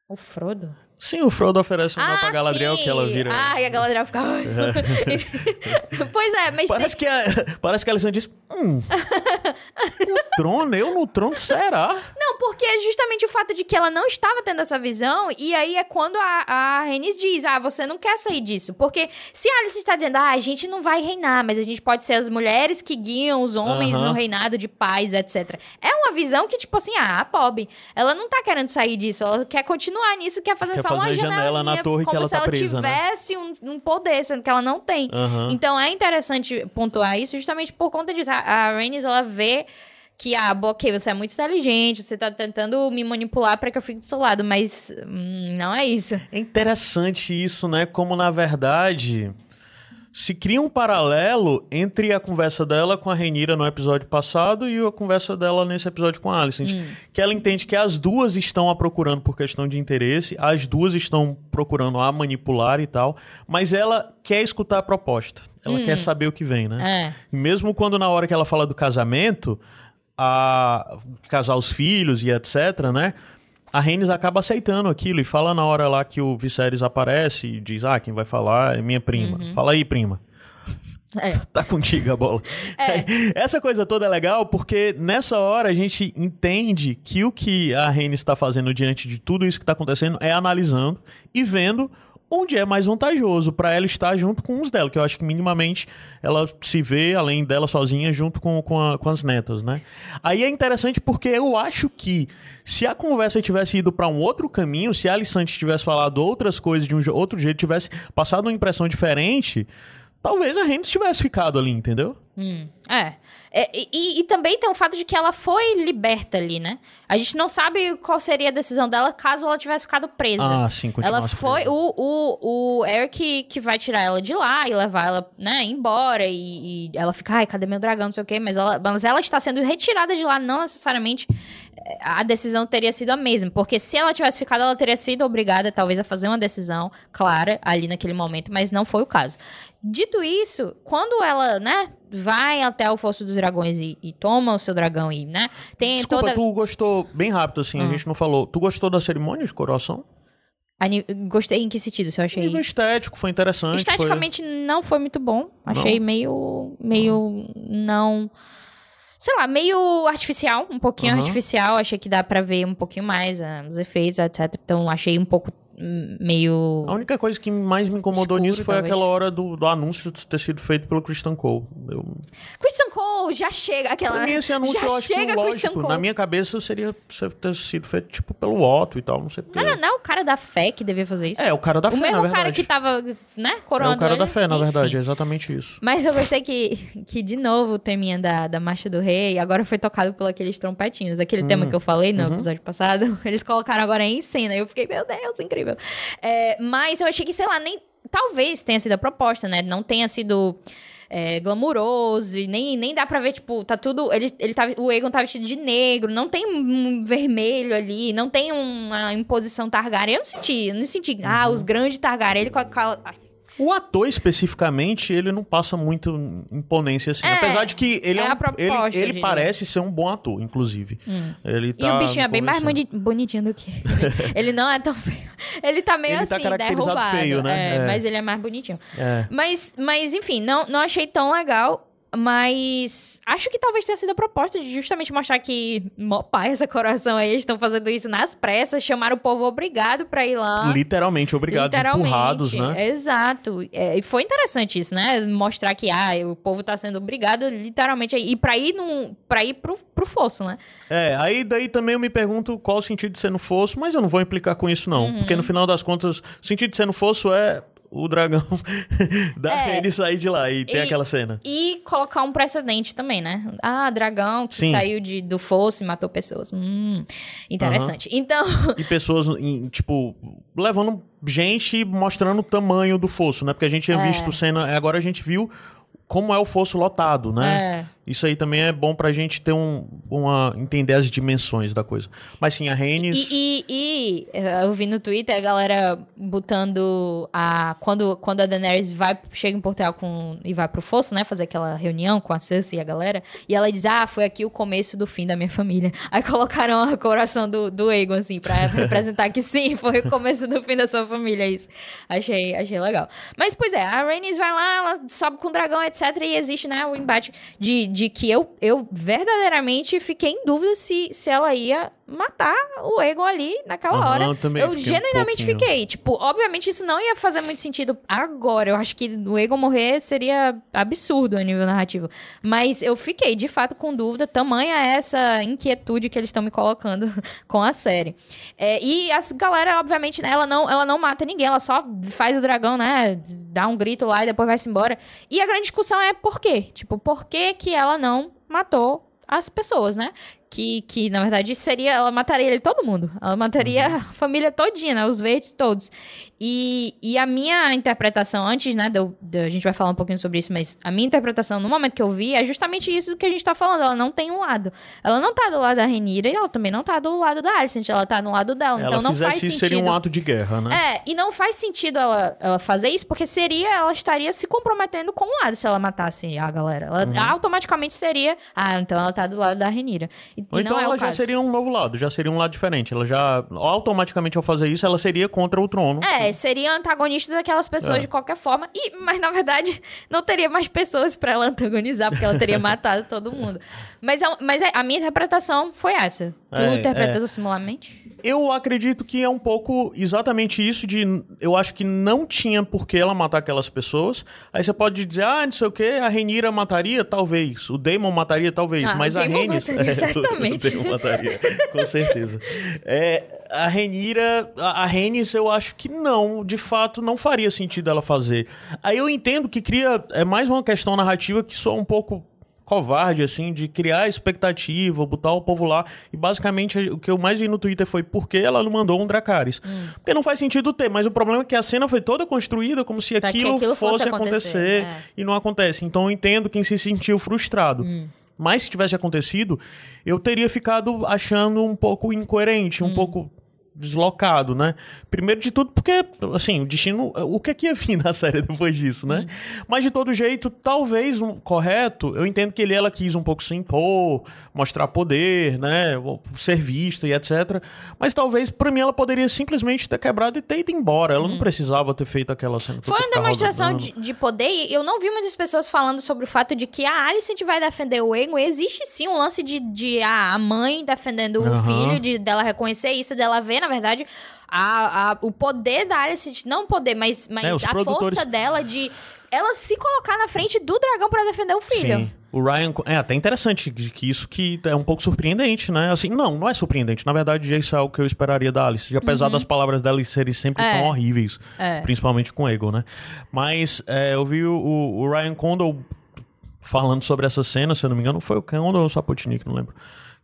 O Frodo? Sim, o Frodo oferece um ah, pra Galadriel sim. que ela vira. Ah, e a Galadriel fica. É. pois é, mas. Parece, tem... que, a, parece que a Alessandra diz: Hum. no trono? Eu no trono? Será? Não, porque é justamente o fato de que ela não estava tendo essa visão, e aí é quando a, a Rhaenys diz: Ah, você não quer sair disso. Porque se a Alice está dizendo: Ah, a gente não vai reinar, mas a gente pode ser as mulheres que guiam os homens uh -huh. no reinado de paz, etc. É uma visão que, tipo assim, ah, a ela não tá querendo sair disso, ela quer continuar nisso, quer fazer quer só fazer uma janela na torre que ela tá presa, Como se ela tivesse né? um, um, poder, sendo que ela não tem. Uhum. Então é interessante pontuar isso justamente por conta disso. A, a Rhaenys, ela vê que, ah, ok, você é muito inteligente, você tá tentando me manipular para que eu fique do seu lado, mas hum, não é isso. É interessante isso, né? Como, na verdade, se cria um paralelo entre a conversa dela com a Renira no episódio passado e a conversa dela nesse episódio com a Alicent. Hum. Que ela entende que as duas estão a procurando por questão de interesse, as duas estão procurando a manipular e tal, mas ela quer escutar a proposta. Ela hum. quer saber o que vem, né? É. Mesmo quando na hora que ela fala do casamento, a casar os filhos e etc, né? A Reines acaba aceitando aquilo e fala na hora lá que o Viserys aparece e diz: Ah, quem vai falar é minha prima. Uhum. Fala aí, prima. É. tá contigo a bola. É. Essa coisa toda é legal porque nessa hora a gente entende que o que a Reine está fazendo diante de tudo isso que está acontecendo é analisando e vendo onde é mais vantajoso para ela estar junto com os dela, que eu acho que minimamente ela se vê, além dela sozinha, junto com, com, a, com as netas, né? Aí é interessante porque eu acho que se a conversa tivesse ido para um outro caminho, se a Alissante tivesse falado outras coisas de um outro jeito, tivesse passado uma impressão diferente, talvez a Henry tivesse ficado ali, entendeu? Hum, é. é e, e, também tem o fato de que ela foi liberta ali, né? A gente não sabe qual seria a decisão dela caso ela tivesse ficado presa. Ah, sim, Ela foi. Presa. O, o, o Eric que vai tirar ela de lá e levar ela, né, embora. E, e ela fica, ai, cadê meu dragão? Não sei o quê. Mas ela, mas ela está sendo retirada de lá, não necessariamente a decisão teria sido a mesma. Porque se ela tivesse ficado, ela teria sido obrigada, talvez, a fazer uma decisão clara ali naquele momento, mas não foi o caso. Dito isso, quando ela, né, vai até o Fosso dos Dragões e, e toma o seu dragão e, né, tem Desculpa, toda... tu gostou, bem rápido assim, uhum. a gente não falou, tu gostou da cerimônia de coroação? Gostei em que sentido, se eu achei? Nível estético, foi interessante. Esteticamente foi... não foi muito bom. Achei não. meio. meio. não sei lá, meio artificial, um pouquinho uhum. artificial. Achei que dá para ver um pouquinho mais uh, os efeitos, etc. Então achei um pouco meio. A única coisa que mais me incomodou Escuro, nisso foi talvez. aquela hora do, do, anúncio ter sido feito pelo Christian Cole. Eu... Christian Cole já chega aquela. Pra mim, esse anúncio já eu acho chega que, lógico, Cole. na minha cabeça seria ter sido feito tipo pelo Otto e tal, não sei porquê. Não, não, não, é o cara da fé que devia fazer isso. É, o cara da o fé, na verdade. O cara que tava, né, coronando É o cara da fé, na Enfim. verdade, é exatamente isso. Mas eu gostei que, que de novo, o teminha da, da Marcha do Rei agora foi tocado por aqueles trompetinhos. Aquele hum. tema que eu falei no uhum. episódio passado, eles colocaram agora em cena. Eu fiquei, meu Deus, incrível. É, é, mas eu achei que, sei lá, nem. Talvez tenha sido a proposta, né? Não tenha sido. É, glamuroso, e nem, nem dá pra ver, tipo, tá tudo. Ele, ele tá, o Egon tá vestido de negro, não tem um vermelho ali, não tem uma imposição Targaryen. Eu não senti, eu não senti, uhum. ah, os grandes Targaryen, ele com a. O ator, especificamente, ele não passa muito imponência assim. É, Apesar de que ele, é, é um, ele, ele parece ser um bom ator, inclusive. Hum. Ele tá e o bichinho é bem mais bonitinho do que ele. ele não é tão feio. Ele tá meio ele tá assim, tá caracterizado derrubado. feio, né? É, é. Mas ele é mais bonitinho. É. Mas, mas, enfim, não, não achei tão legal. Mas acho que talvez tenha sido a proposta de justamente mostrar que, mó pai, essa coração aí, estão fazendo isso nas pressas, chamaram o povo obrigado pra ir lá. Literalmente obrigados, Literalmente, empurrados, né? Exato. É, e foi interessante isso, né? Mostrar que, ah, o povo tá sendo obrigado, literalmente, e pra ir, num, pra ir pro, pro fosso, né? É, aí daí também eu me pergunto qual o sentido de ser no fosso, mas eu não vou implicar com isso, não. Uhum. Porque no final das contas, o sentido de ser no fosso é o dragão da é, ele sair de lá e ter e, aquela cena. E colocar um precedente também, né? Ah, dragão que Sim. saiu de, do fosso e matou pessoas. Hum, interessante. Uhum. Então. E pessoas, tipo, levando gente mostrando o tamanho do fosso, né? Porque a gente tinha é. visto cena. Agora a gente viu como é o fosso lotado, né? É. Isso aí também é bom pra gente ter um, uma, entender as dimensões da coisa. Mas sim, a Rhaenys... E, e, e, eu vi no Twitter a galera botando a... Quando, quando a Daenerys vai, chega em Portugal com, e vai pro Fosso, né? Fazer aquela reunião com a Cersei e a galera. E ela diz, ah, foi aqui o começo do fim da minha família. Aí colocaram a coração do, do Aegon, assim, pra representar que sim, foi o começo do fim da sua família, isso. Achei, achei legal. Mas, pois é, a Rhaenys vai lá, ela sobe com o dragão, etc. E existe, né, o embate de de que eu, eu verdadeiramente fiquei em dúvida se, se ela ia matar o Egon ali naquela uhum, hora. Eu, eu genuinamente um fiquei. Tipo, obviamente isso não ia fazer muito sentido agora. Eu acho que o Egon morrer seria absurdo a nível narrativo. Mas eu fiquei, de fato, com dúvida. Tamanha essa inquietude que eles estão me colocando com a série. É, e a galera, obviamente, né, ela não, ela não mata ninguém. Ela só faz o dragão, né? Dá um grito lá e depois vai-se embora. E a grande discussão é por quê? Tipo, por que que ela não matou as pessoas, né? Que, que na verdade seria. Ela mataria ele todo mundo. Ela mataria uhum. a família todinha, né? Os verdes todos. E, e a minha interpretação, antes, né? A gente vai falar um pouquinho sobre isso, mas a minha interpretação no momento que eu vi é justamente isso que a gente tá falando. Ela não tem um lado. Ela não tá do lado da Renira e ela também não tá do lado da Alicent. Ela tá no lado dela. Ela então não faz isso, sentido. seria um ato de guerra, né? É, e não faz sentido ela, ela fazer isso, porque seria. Ela estaria se comprometendo com um lado se ela matasse a galera. Ela uhum. automaticamente seria. Ah, então ela tá do lado da Renira. E, Ou então é ela já seria um novo lado, já seria um lado diferente. Ela já, automaticamente ao fazer isso, ela seria contra o trono. É, seria antagonista daquelas pessoas é. de qualquer forma. E, mas na verdade, não teria mais pessoas para ela antagonizar, porque ela teria matado todo mundo. Mas, é mas é, a minha interpretação foi essa. Tu é, interpretas é. similarmente? Eu acredito que é um pouco exatamente isso de eu acho que não tinha por que ela matar aquelas pessoas. Aí você pode dizer, ah, não sei o que, a Renira mataria, talvez. O Daemon mataria, talvez. Ah, mas a Rhaenys... Mataria, certamente. o mataria, com certeza. É, a Renira, a, a Rhaenys, eu acho que não, de fato, não faria sentido ela fazer. Aí eu entendo que cria, é mais uma questão narrativa que soa um pouco covarde, assim, de criar expectativa, botar o povo lá. E basicamente o que eu mais vi no Twitter foi por que ela não mandou um Dracarys. Hum. Porque não faz sentido ter, mas o problema é que a cena foi toda construída como se aquilo, aquilo, fosse, fosse acontecer, acontecer é. e não acontece. Então eu entendo quem se sentiu frustrado. Hum. Mas se tivesse acontecido, eu teria ficado achando um pouco incoerente, um hum. pouco deslocado, né? Primeiro de tudo porque, assim, o destino... O que é que ia vir na série depois disso, né? Uhum. Mas, de todo jeito, talvez, um, correto, eu entendo que ele ela quis um pouco se impor, mostrar poder, né? Ser vista e etc. Mas, talvez, para mim, ela poderia simplesmente ter quebrado e ter ido embora. Ela uhum. não precisava ter feito aquela cena. Foi uma demonstração de, de, poder e eu não vi muitas pessoas falando sobre o fato de que a Alicent vai defender o Egon. Existe, sim, um lance de, de a, a mãe defendendo uhum. o filho, de dela reconhecer isso, dela ver na verdade, a, a, o poder da Alice, não poder, mas, mas é, a produtores... força dela de ela se colocar na frente do dragão para defender o filho. Sim. O Ryan. É até interessante que isso que é um pouco surpreendente, né? Assim, não, não é surpreendente. Na verdade, isso é o que eu esperaria da Alice. Apesar uhum. das palavras dela serem sempre é. tão horríveis. É. Principalmente com o Ego, né? Mas é, eu vi o, o Ryan Condal falando sobre essa cena, se eu não me engano, foi o Condal ou o Sapotnik, não lembro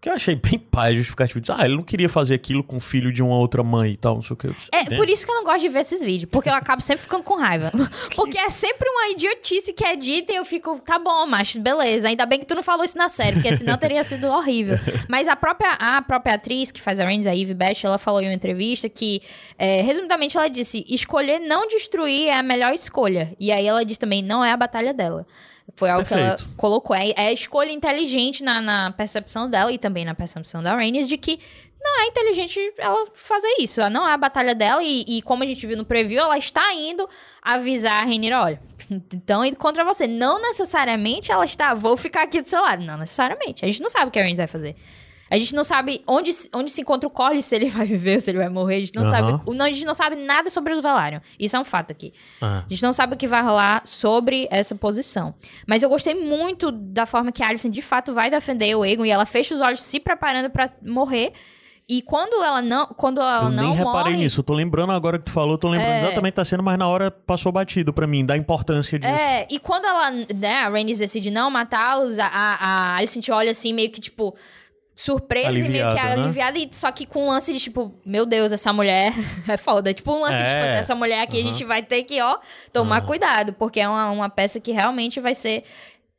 que eu achei bem pai justificativo. Diz, ah, ele não queria fazer aquilo com o filho de uma outra mãe e tal, não sei o que. É, por isso que eu não gosto de ver esses vídeos, porque eu acabo sempre ficando com raiva. Porque é sempre uma idiotice que é dita e eu fico, tá bom, macho, beleza. Ainda bem que tu não falou isso na série, porque senão teria sido horrível. Mas a própria, a própria atriz que faz a Rhaenys, a Eve Bash, ela falou em uma entrevista que, é, resumidamente, ela disse, escolher não destruir é a melhor escolha. E aí ela diz também, não é a batalha dela. Foi algo Perfeito. que ela colocou. É, é a escolha inteligente na, na, percepção dela e também na percepção da Rhaenys de que não é inteligente ela fazer isso. Ela não é a batalha dela e, e como a gente viu no preview, ela está indo avisar a Rhaenyra, olha, então indo contra você. Não necessariamente ela está, vou ficar aqui do seu lado. Não necessariamente. A gente não sabe o que a Rhaenys vai fazer. A gente não sabe onde, onde se encontra o Corlys, se ele vai viver se ele vai morrer. A gente não uhum. sabe. Não, a gente não sabe nada sobre os Velaryon. Isso é um fato aqui. Uhum. A gente não sabe o que vai rolar sobre essa posição. Mas eu gostei muito da forma que a Alicent de fato vai defender o Egon e ela fecha os olhos se preparando para morrer. E quando ela não, quando ela eu não nem reparei morre, nisso. Eu tô lembrando agora que tu falou, tô lembrando é... exatamente tá sendo, mas na hora passou batido para mim, da importância disso. É, e quando ela, né, a Rhaenys decide não matá-los, a, a, a Alicent olha assim meio que tipo, surpresa aliviada, e meio que né? aliviada, e só que com um lance de tipo, meu Deus, essa mulher é foda. Tipo, um lance é. de tipo, essa mulher aqui a gente vai ter que, ó, tomar cuidado, porque é uma, uma peça que realmente vai ser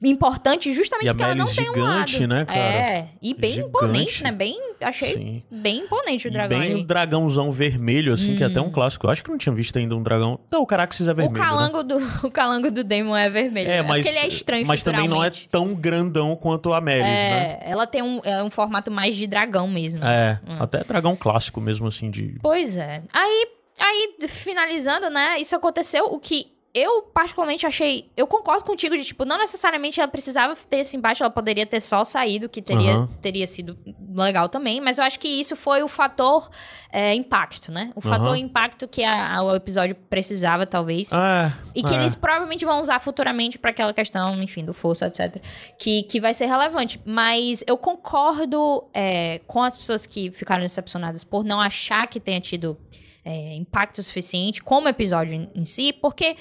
importante justamente e porque ela não tem um lado. né, cara? É, e bem gigante. imponente, né? Bem, achei Sim. bem imponente o dragão. E bem ali. um dragãozão vermelho, assim, hum. que é até um hum. clássico. Eu acho que não tinha visto ainda um dragão. Não, o Caraxes é vermelho. O calango, né? do, o calango do Demon é vermelho. É, mas, é porque ele é estranho Mas também não é tão grandão quanto a Melis, é, né? Ela tem um, é um formato mais de dragão mesmo. É, hum. até dragão clássico mesmo, assim, de. Pois é. Aí, aí, finalizando, né? Isso aconteceu, o que eu particularmente achei. Eu concordo contigo de, tipo, não necessariamente ela precisava ter esse embate, ela poderia ter só saído, que teria, uhum. teria sido legal também, mas eu acho que isso foi o fator é, impacto, né? O fator uhum. impacto que a, a, o episódio precisava, talvez. É, e que é. eles provavelmente vão usar futuramente para aquela questão, enfim, do força, etc. Que, que vai ser relevante. Mas eu concordo é, com as pessoas que ficaram decepcionadas por não achar que tenha tido. É, impacto suficiente como episódio em, em si, porque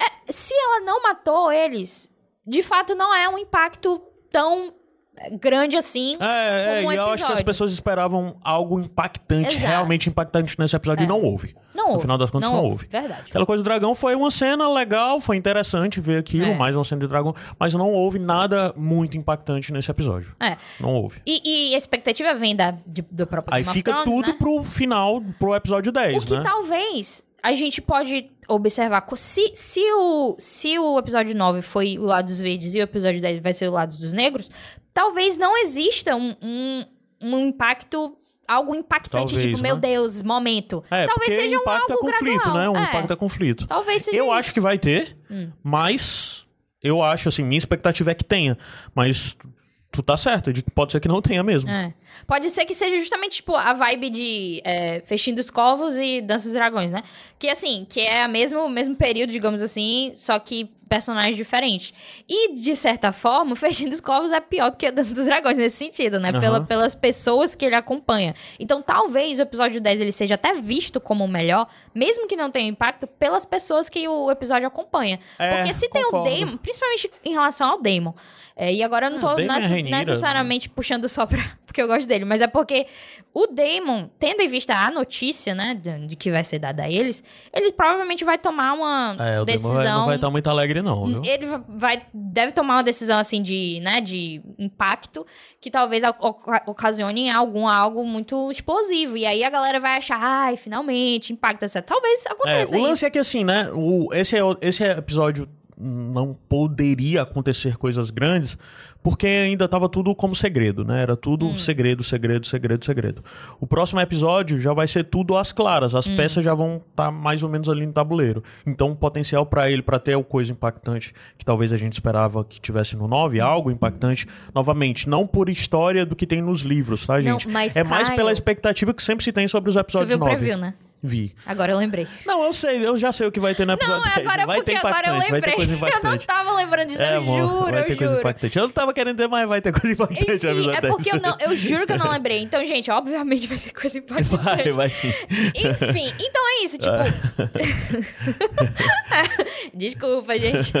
é, se ela não matou eles, de fato não é um impacto tão grande assim. É, é um e eu acho que as pessoas esperavam algo impactante, Exato. realmente impactante nesse episódio, é. e não houve. Não houve. No final das contas, não, não houve. Verdade. Aquela coisa do dragão foi uma cena legal, foi interessante ver aquilo, é. mais uma cena de dragão, mas não houve nada muito impactante nesse episódio. É. Não houve. E, e a expectativa vem da, de, do próprio Aí fica Thrones, tudo né? pro final, pro episódio 10, o que né? talvez a gente pode observar. Se, se, o, se o episódio 9 foi o lado dos verdes e o episódio 10 vai ser o lado dos negros, talvez não exista um, um, um impacto algo impactante, Talvez, tipo, né? meu Deus, momento. É, Talvez seja um algo é conflito, gradual. né? Um é. impacto é conflito. Talvez seja Eu isso. acho que vai ter, hum. mas eu acho, assim, minha expectativa é que tenha. Mas tu tá certo, de que pode ser que não tenha mesmo. É. Pode ser que seja justamente, tipo, a vibe de é, Fechinho dos Corvos e Dança dos Dragões, né? Que, assim, que é o mesmo, mesmo período, digamos assim, só que personagens diferentes. E, de certa forma, o Fechinho dos Corvos é pior do que a Dança dos Dragões, nesse sentido, né? Uhum. Pela, pelas pessoas que ele acompanha. Então, talvez o episódio 10 ele seja até visto como o melhor, mesmo que não tenha impacto, pelas pessoas que o episódio acompanha. É, Porque se concordo. tem o Damon, principalmente em relação ao Damon, é, e agora eu não tô é necessariamente puxando só pra porque eu gosto dele, mas é porque o Damon, tendo em vista a notícia, né, de, de que vai ser dada a eles, ele provavelmente vai tomar uma é, decisão. Damon não vai estar muito alegre, não, viu? Ele vai, deve tomar uma decisão assim de, né, de impacto que talvez ocasione algum algo muito explosivo. E aí a galera vai achar, ai, finalmente, impacto, etc. Talvez aconteça. É, o lance é que assim, né? O, esse, é, esse episódio não poderia acontecer coisas grandes, porque ainda estava tudo como segredo, né? Era tudo hum. segredo, segredo, segredo, segredo. O próximo episódio já vai ser tudo às claras, as hum. peças já vão estar tá mais ou menos ali no tabuleiro. Então, o potencial para ele, para ter alguma coisa impactante que talvez a gente esperava que tivesse no 9, algo impactante, novamente, não por história do que tem nos livros, tá, gente? Não, é mais Caio... pela expectativa que sempre se tem sobre os episódios 9. Preview, né? Vi. Agora eu lembrei. Não, eu sei, eu já sei o que vai ter no episódio não, 10. Agora é vai ter impactante, agora eu lembrei. ter. Eu não tava lembrando disso, é, eu amor, juro, vai ter eu coisa juro. impactante. Eu não tava querendo dizer, mas vai ter coisa impactante Enfim, no episódio é porque 10. eu, não, eu juro que eu não lembrei. Então, gente, obviamente vai ter coisa impactante. Vai, vai sim. Enfim, então é isso, tipo... Desculpa, gente.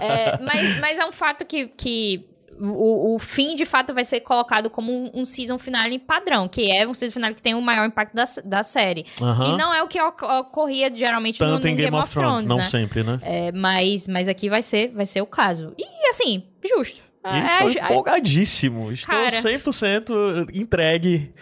É, mas, mas é um fato que... que o, o fim, de fato, vai ser colocado como um, um season finale padrão, que é um season finale que tem o maior impacto da, da série. Uhum. Que não é o que ocorria geralmente Tanto no, no em Game, Game of Thrones, Thrones não né? sempre, né? É, mas, mas aqui vai ser, vai ser o caso. E, assim, justo. E é, estou empolgadíssimo. Estou cara, 100% entregue.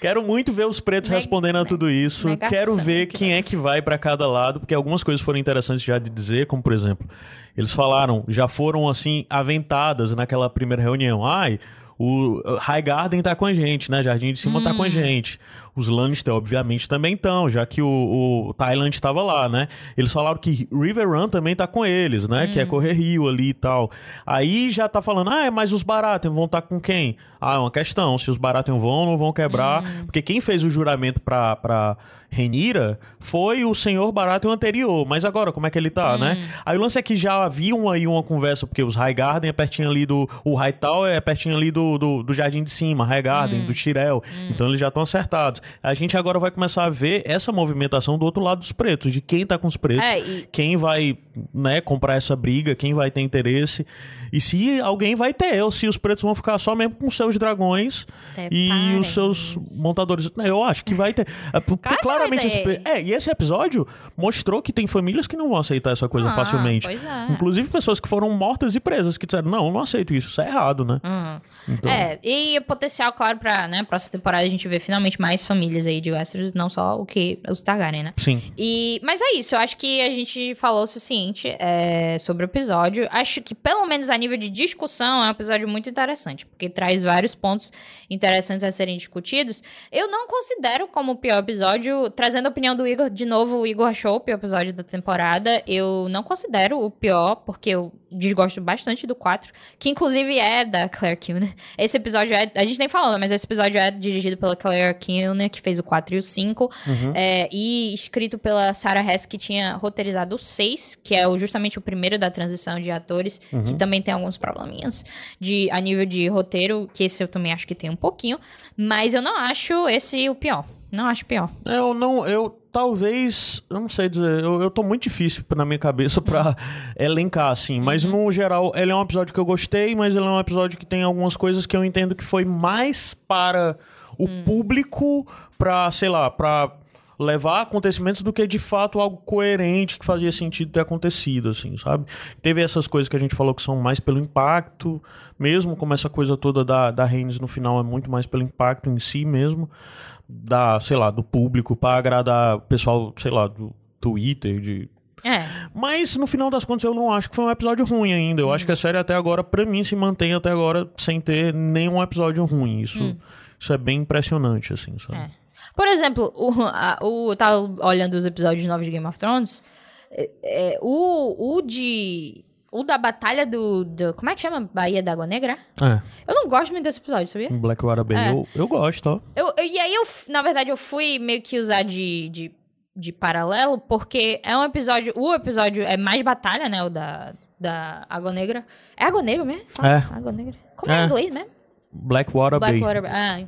Quero muito ver os pretos respondendo a tudo isso. Negação, Quero ver quem é que vai para cada lado, porque algumas coisas foram interessantes já de dizer, como por exemplo, eles falaram, já foram assim aventadas naquela primeira reunião. Ai, o High Garden tá com a gente, né? Jardim de Cima hum. tá com a hum. gente. Os Lannister, obviamente, também estão, já que o, o Thailand estava lá, né? Eles falaram que River Run também tá com eles, né? Hum. Que é hum. correr rio ali e tal. Aí já tá falando, ah, mas os Baratheon vão estar tá com quem? Ah, é uma questão. Se os Baratheon vão ou não vão quebrar. Hum. Porque quem fez o juramento pra, pra Renira foi o senhor Baratheon anterior. Mas agora, como é que ele tá, né? Hum. Aí o lance é que já havia uma, aí uma conversa, porque os High Garden é pertinho ali do... O High Tower é pertinho ali do, do, do Jardim de Cima, High Garden, hum. do Shirel. Então eles já estão acertados. A gente agora vai começar a ver essa movimentação do outro lado dos pretos, de quem tá com os pretos, É, e- quem vai, né, comprar essa briga, quem vai ter interesse. E se alguém vai ter, ou se os pretos vão ficar só mesmo com seus dragões Até e parece. os seus montadores. Eu acho que vai ter. É, porque vai claramente esse, é, e esse episódio mostrou que tem famílias que não vão aceitar essa coisa Ah, facilmente. é. Inclusive pessoas que foram mortas e presas, que disseram, não, eu não aceito isso, isso é errado, né? Uhum. Então- É, e potencial, claro, pra né, próxima temporada a gente ver finalmente mais famílias aí de Westeros, não só o que os Targaryen, né? Sim. E, mas é isso, eu acho que a gente falou o suficiente é, sobre o episódio. Acho que, pelo menos a nível de discussão, é um episódio muito interessante, porque traz vários pontos interessantes a serem discutidos. Eu não considero como o pior episódio, trazendo a opinião do Igor, de novo, o Igor achou o pior episódio da temporada. Eu não considero o pior, porque eu desgosto bastante do 4, que inclusive é da Claire Kilner. Esse episódio é. A gente nem falou, mas esse episódio é dirigido pela Claire Kilner, que fez o 4 e o 5. é, e escrito pela Sarah Hess, que tinha roteirizado o 6, que é justamente o primeiro da transição de atores, que também tem alguns probleminhas de, a nível de roteiro, que esse eu também acho que tem um pouquinho. Mas eu não acho esse o pior. Não acho pior. Eu não, eu talvez, eu não sei dizer, eu, eu tô muito difícil na minha cabeça pra elencar, assim, mas no geral, ele é um episódio que eu gostei, mas ele é um episódio que tem algumas coisas que eu entendo que foi mais para o público, pra, sei lá, pra levar acontecimentos do que de fato algo coerente que fazia sentido ter acontecido, assim, sabe? Teve essas coisas que a gente falou que são mais pelo impacto, mesmo como essa coisa toda da, da Reigns no final é muito mais pelo impacto em si mesmo, da, sei lá, do público, pra agradar o pessoal, sei lá, do Twitter, de É. mas no final das contas eu não acho que foi um episódio ruim ainda. Eu acho que a série até agora, pra mim, se mantém até agora sem ter nenhum episódio ruim. Isso, isso é bem impressionante, assim, sabe? É. Por exemplo, o, a, o, eu tava olhando os episódios novos de Game of Thrones. é, é, o, o de. O da batalha do, do- Como é que chama? Bahia da Água Negra? É. Eu não gosto muito desse episódio, sabia? Blackwater Bay, É. eu, eu gosto, ó. Eu, eu- e aí, eu, na verdade, eu fui meio que usar de, de, de paralelo, porque é um episódio. O episódio é mais batalha, né? O da, da Água Negra. É Água Negra mesmo? Fala, É. Água Negra. Como é, É. em inglês mesmo? Blackwater, Bay. Blackwater. Ah,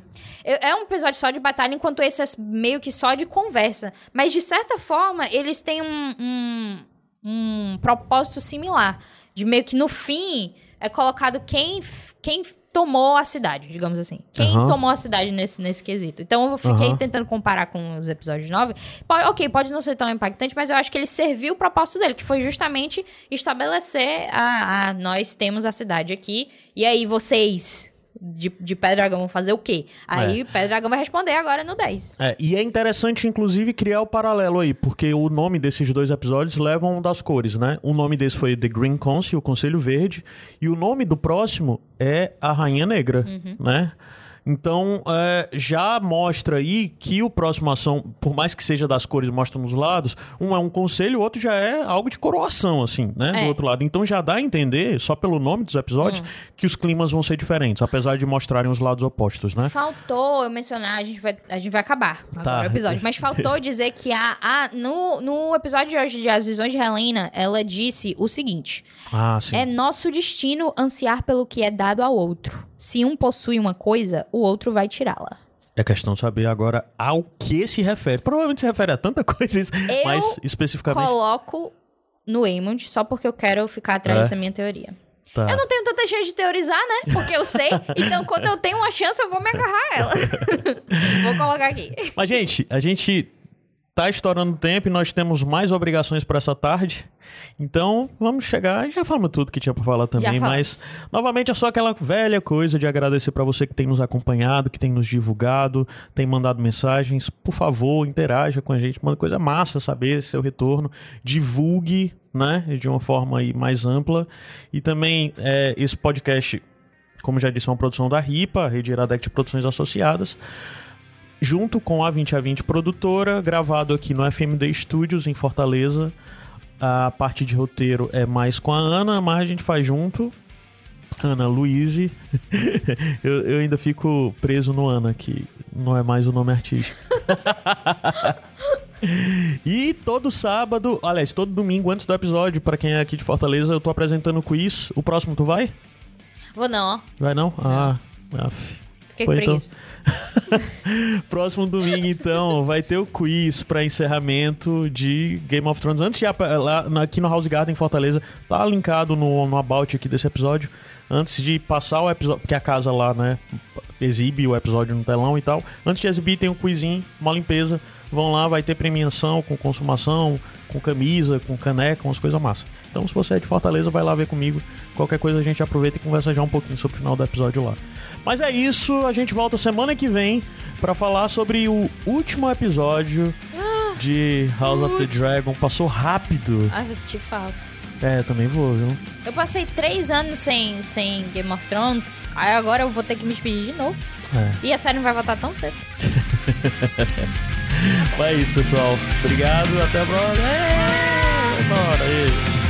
é um episódio só de batalha, enquanto esse é meio que só de conversa. Mas, de certa forma, eles têm um, um, um propósito similar. De meio que no fim é colocado quem, quem tomou a cidade, digamos assim. Quem tomou a cidade nesse, nesse quesito. Então eu fiquei tentando comparar com os episódios 9. Pode, ok, pode não ser tão impactante, mas eu acho que ele serviu o propósito dele, que foi justamente estabelecer a, a nós temos a cidade aqui, e aí vocês. De, de Pedra Dragão vão fazer o quê? Aí Pedra Dragão vai responder agora no 10. É, e é interessante, inclusive, criar o paralelo aí, porque o nome desses dois episódios levam das cores, né? O nome desse foi The Green Council, o Conselho Verde, e o nome do próximo é a Rainha Negra, né? Então, é, já mostra aí que o próximo ação, por mais que seja das cores, mostra nos lados, um é um conselho, o outro já é algo de coroação, assim, né? É. Do outro lado. Então já dá a entender, só pelo nome dos episódios, que os climas vão ser diferentes, apesar de mostrarem os lados opostos, né? Faltou eu mencionar, a gente vai, a gente vai acabar agora Tá. o episódio, mas faltou dizer que a, a, no, no episódio de hoje de As Visões de Helena, ela disse o seguinte: Ah. É nosso destino ansiar pelo que é dado ao outro. Se um possui uma coisa, o outro vai tirá-la. É questão de saber agora ao que se refere. Provavelmente se refere a tanta coisa, isso, Eu mas especificamente. Coloco no Aemond só porque eu quero ficar atrás É? dessa minha teoria. Tá. Eu não tenho tanta chance de teorizar, né? Porque eu sei. então, quando eu tenho uma chance, eu vou me agarrar a ela. vou colocar aqui. Mas, gente, a gente tá estourando o tempo e nós temos mais obrigações para essa tarde. Então, vamos chegar. Já falamos tudo que tinha para falar também, mas novamente é só aquela velha coisa de agradecer para você que tem nos acompanhado, que tem nos divulgado, tem mandado mensagens. Por favor, interaja com a gente, manda coisa massa saber seu retorno. Divulgue, né, de uma forma aí mais ampla. E também é, esse podcast, como já disse, é uma produção da RIPA, Rede Iradec de Produções Associadas junto com a 20 a 20 produtora, gravado aqui no FMD Studios em Fortaleza. A parte de roteiro é mais com a Ana, mas a gente faz junto. Ana Luiz. eu, eu ainda fico preso no Ana, que não é mais o nome artístico. e todo sábado, aliás, todo domingo antes do episódio, pra quem é aqui de Fortaleza, eu tô apresentando o quiz. O próximo tu vai? Vou não, ó. Vai não? Ah, af. Fiquei preguiça. Então... Próximo domingo, então, vai ter o quiz para encerramento de Game of Thrones. Antes de lá, aqui no House Garden Fortaleza, tá linkado no, no about aqui desse episódio. Antes de passar o episódio, porque a casa lá, né, exibe o episódio no telão e tal. Antes de exibir, tem um quizinho, uma limpeza. Vão lá, vai ter premiação com consumação, com camisa, com caneca, umas coisas massas. Então, se você é de Fortaleza, vai lá ver comigo. Qualquer coisa a gente aproveita e conversa já um pouquinho sobre o final do episódio lá. Mas é isso, a gente volta semana que vem para falar sobre o último episódio ah, de House of the Dragon. Passou rápido. Ai, vou sentir falta. É, também vou, viu? Eu passei três anos sem, sem Game of Thrones, aí agora eu vou ter que me despedir de novo. É. E a série não vai voltar tão cedo. é isso, pessoal. Obrigado, até a próxima. É, bora aí.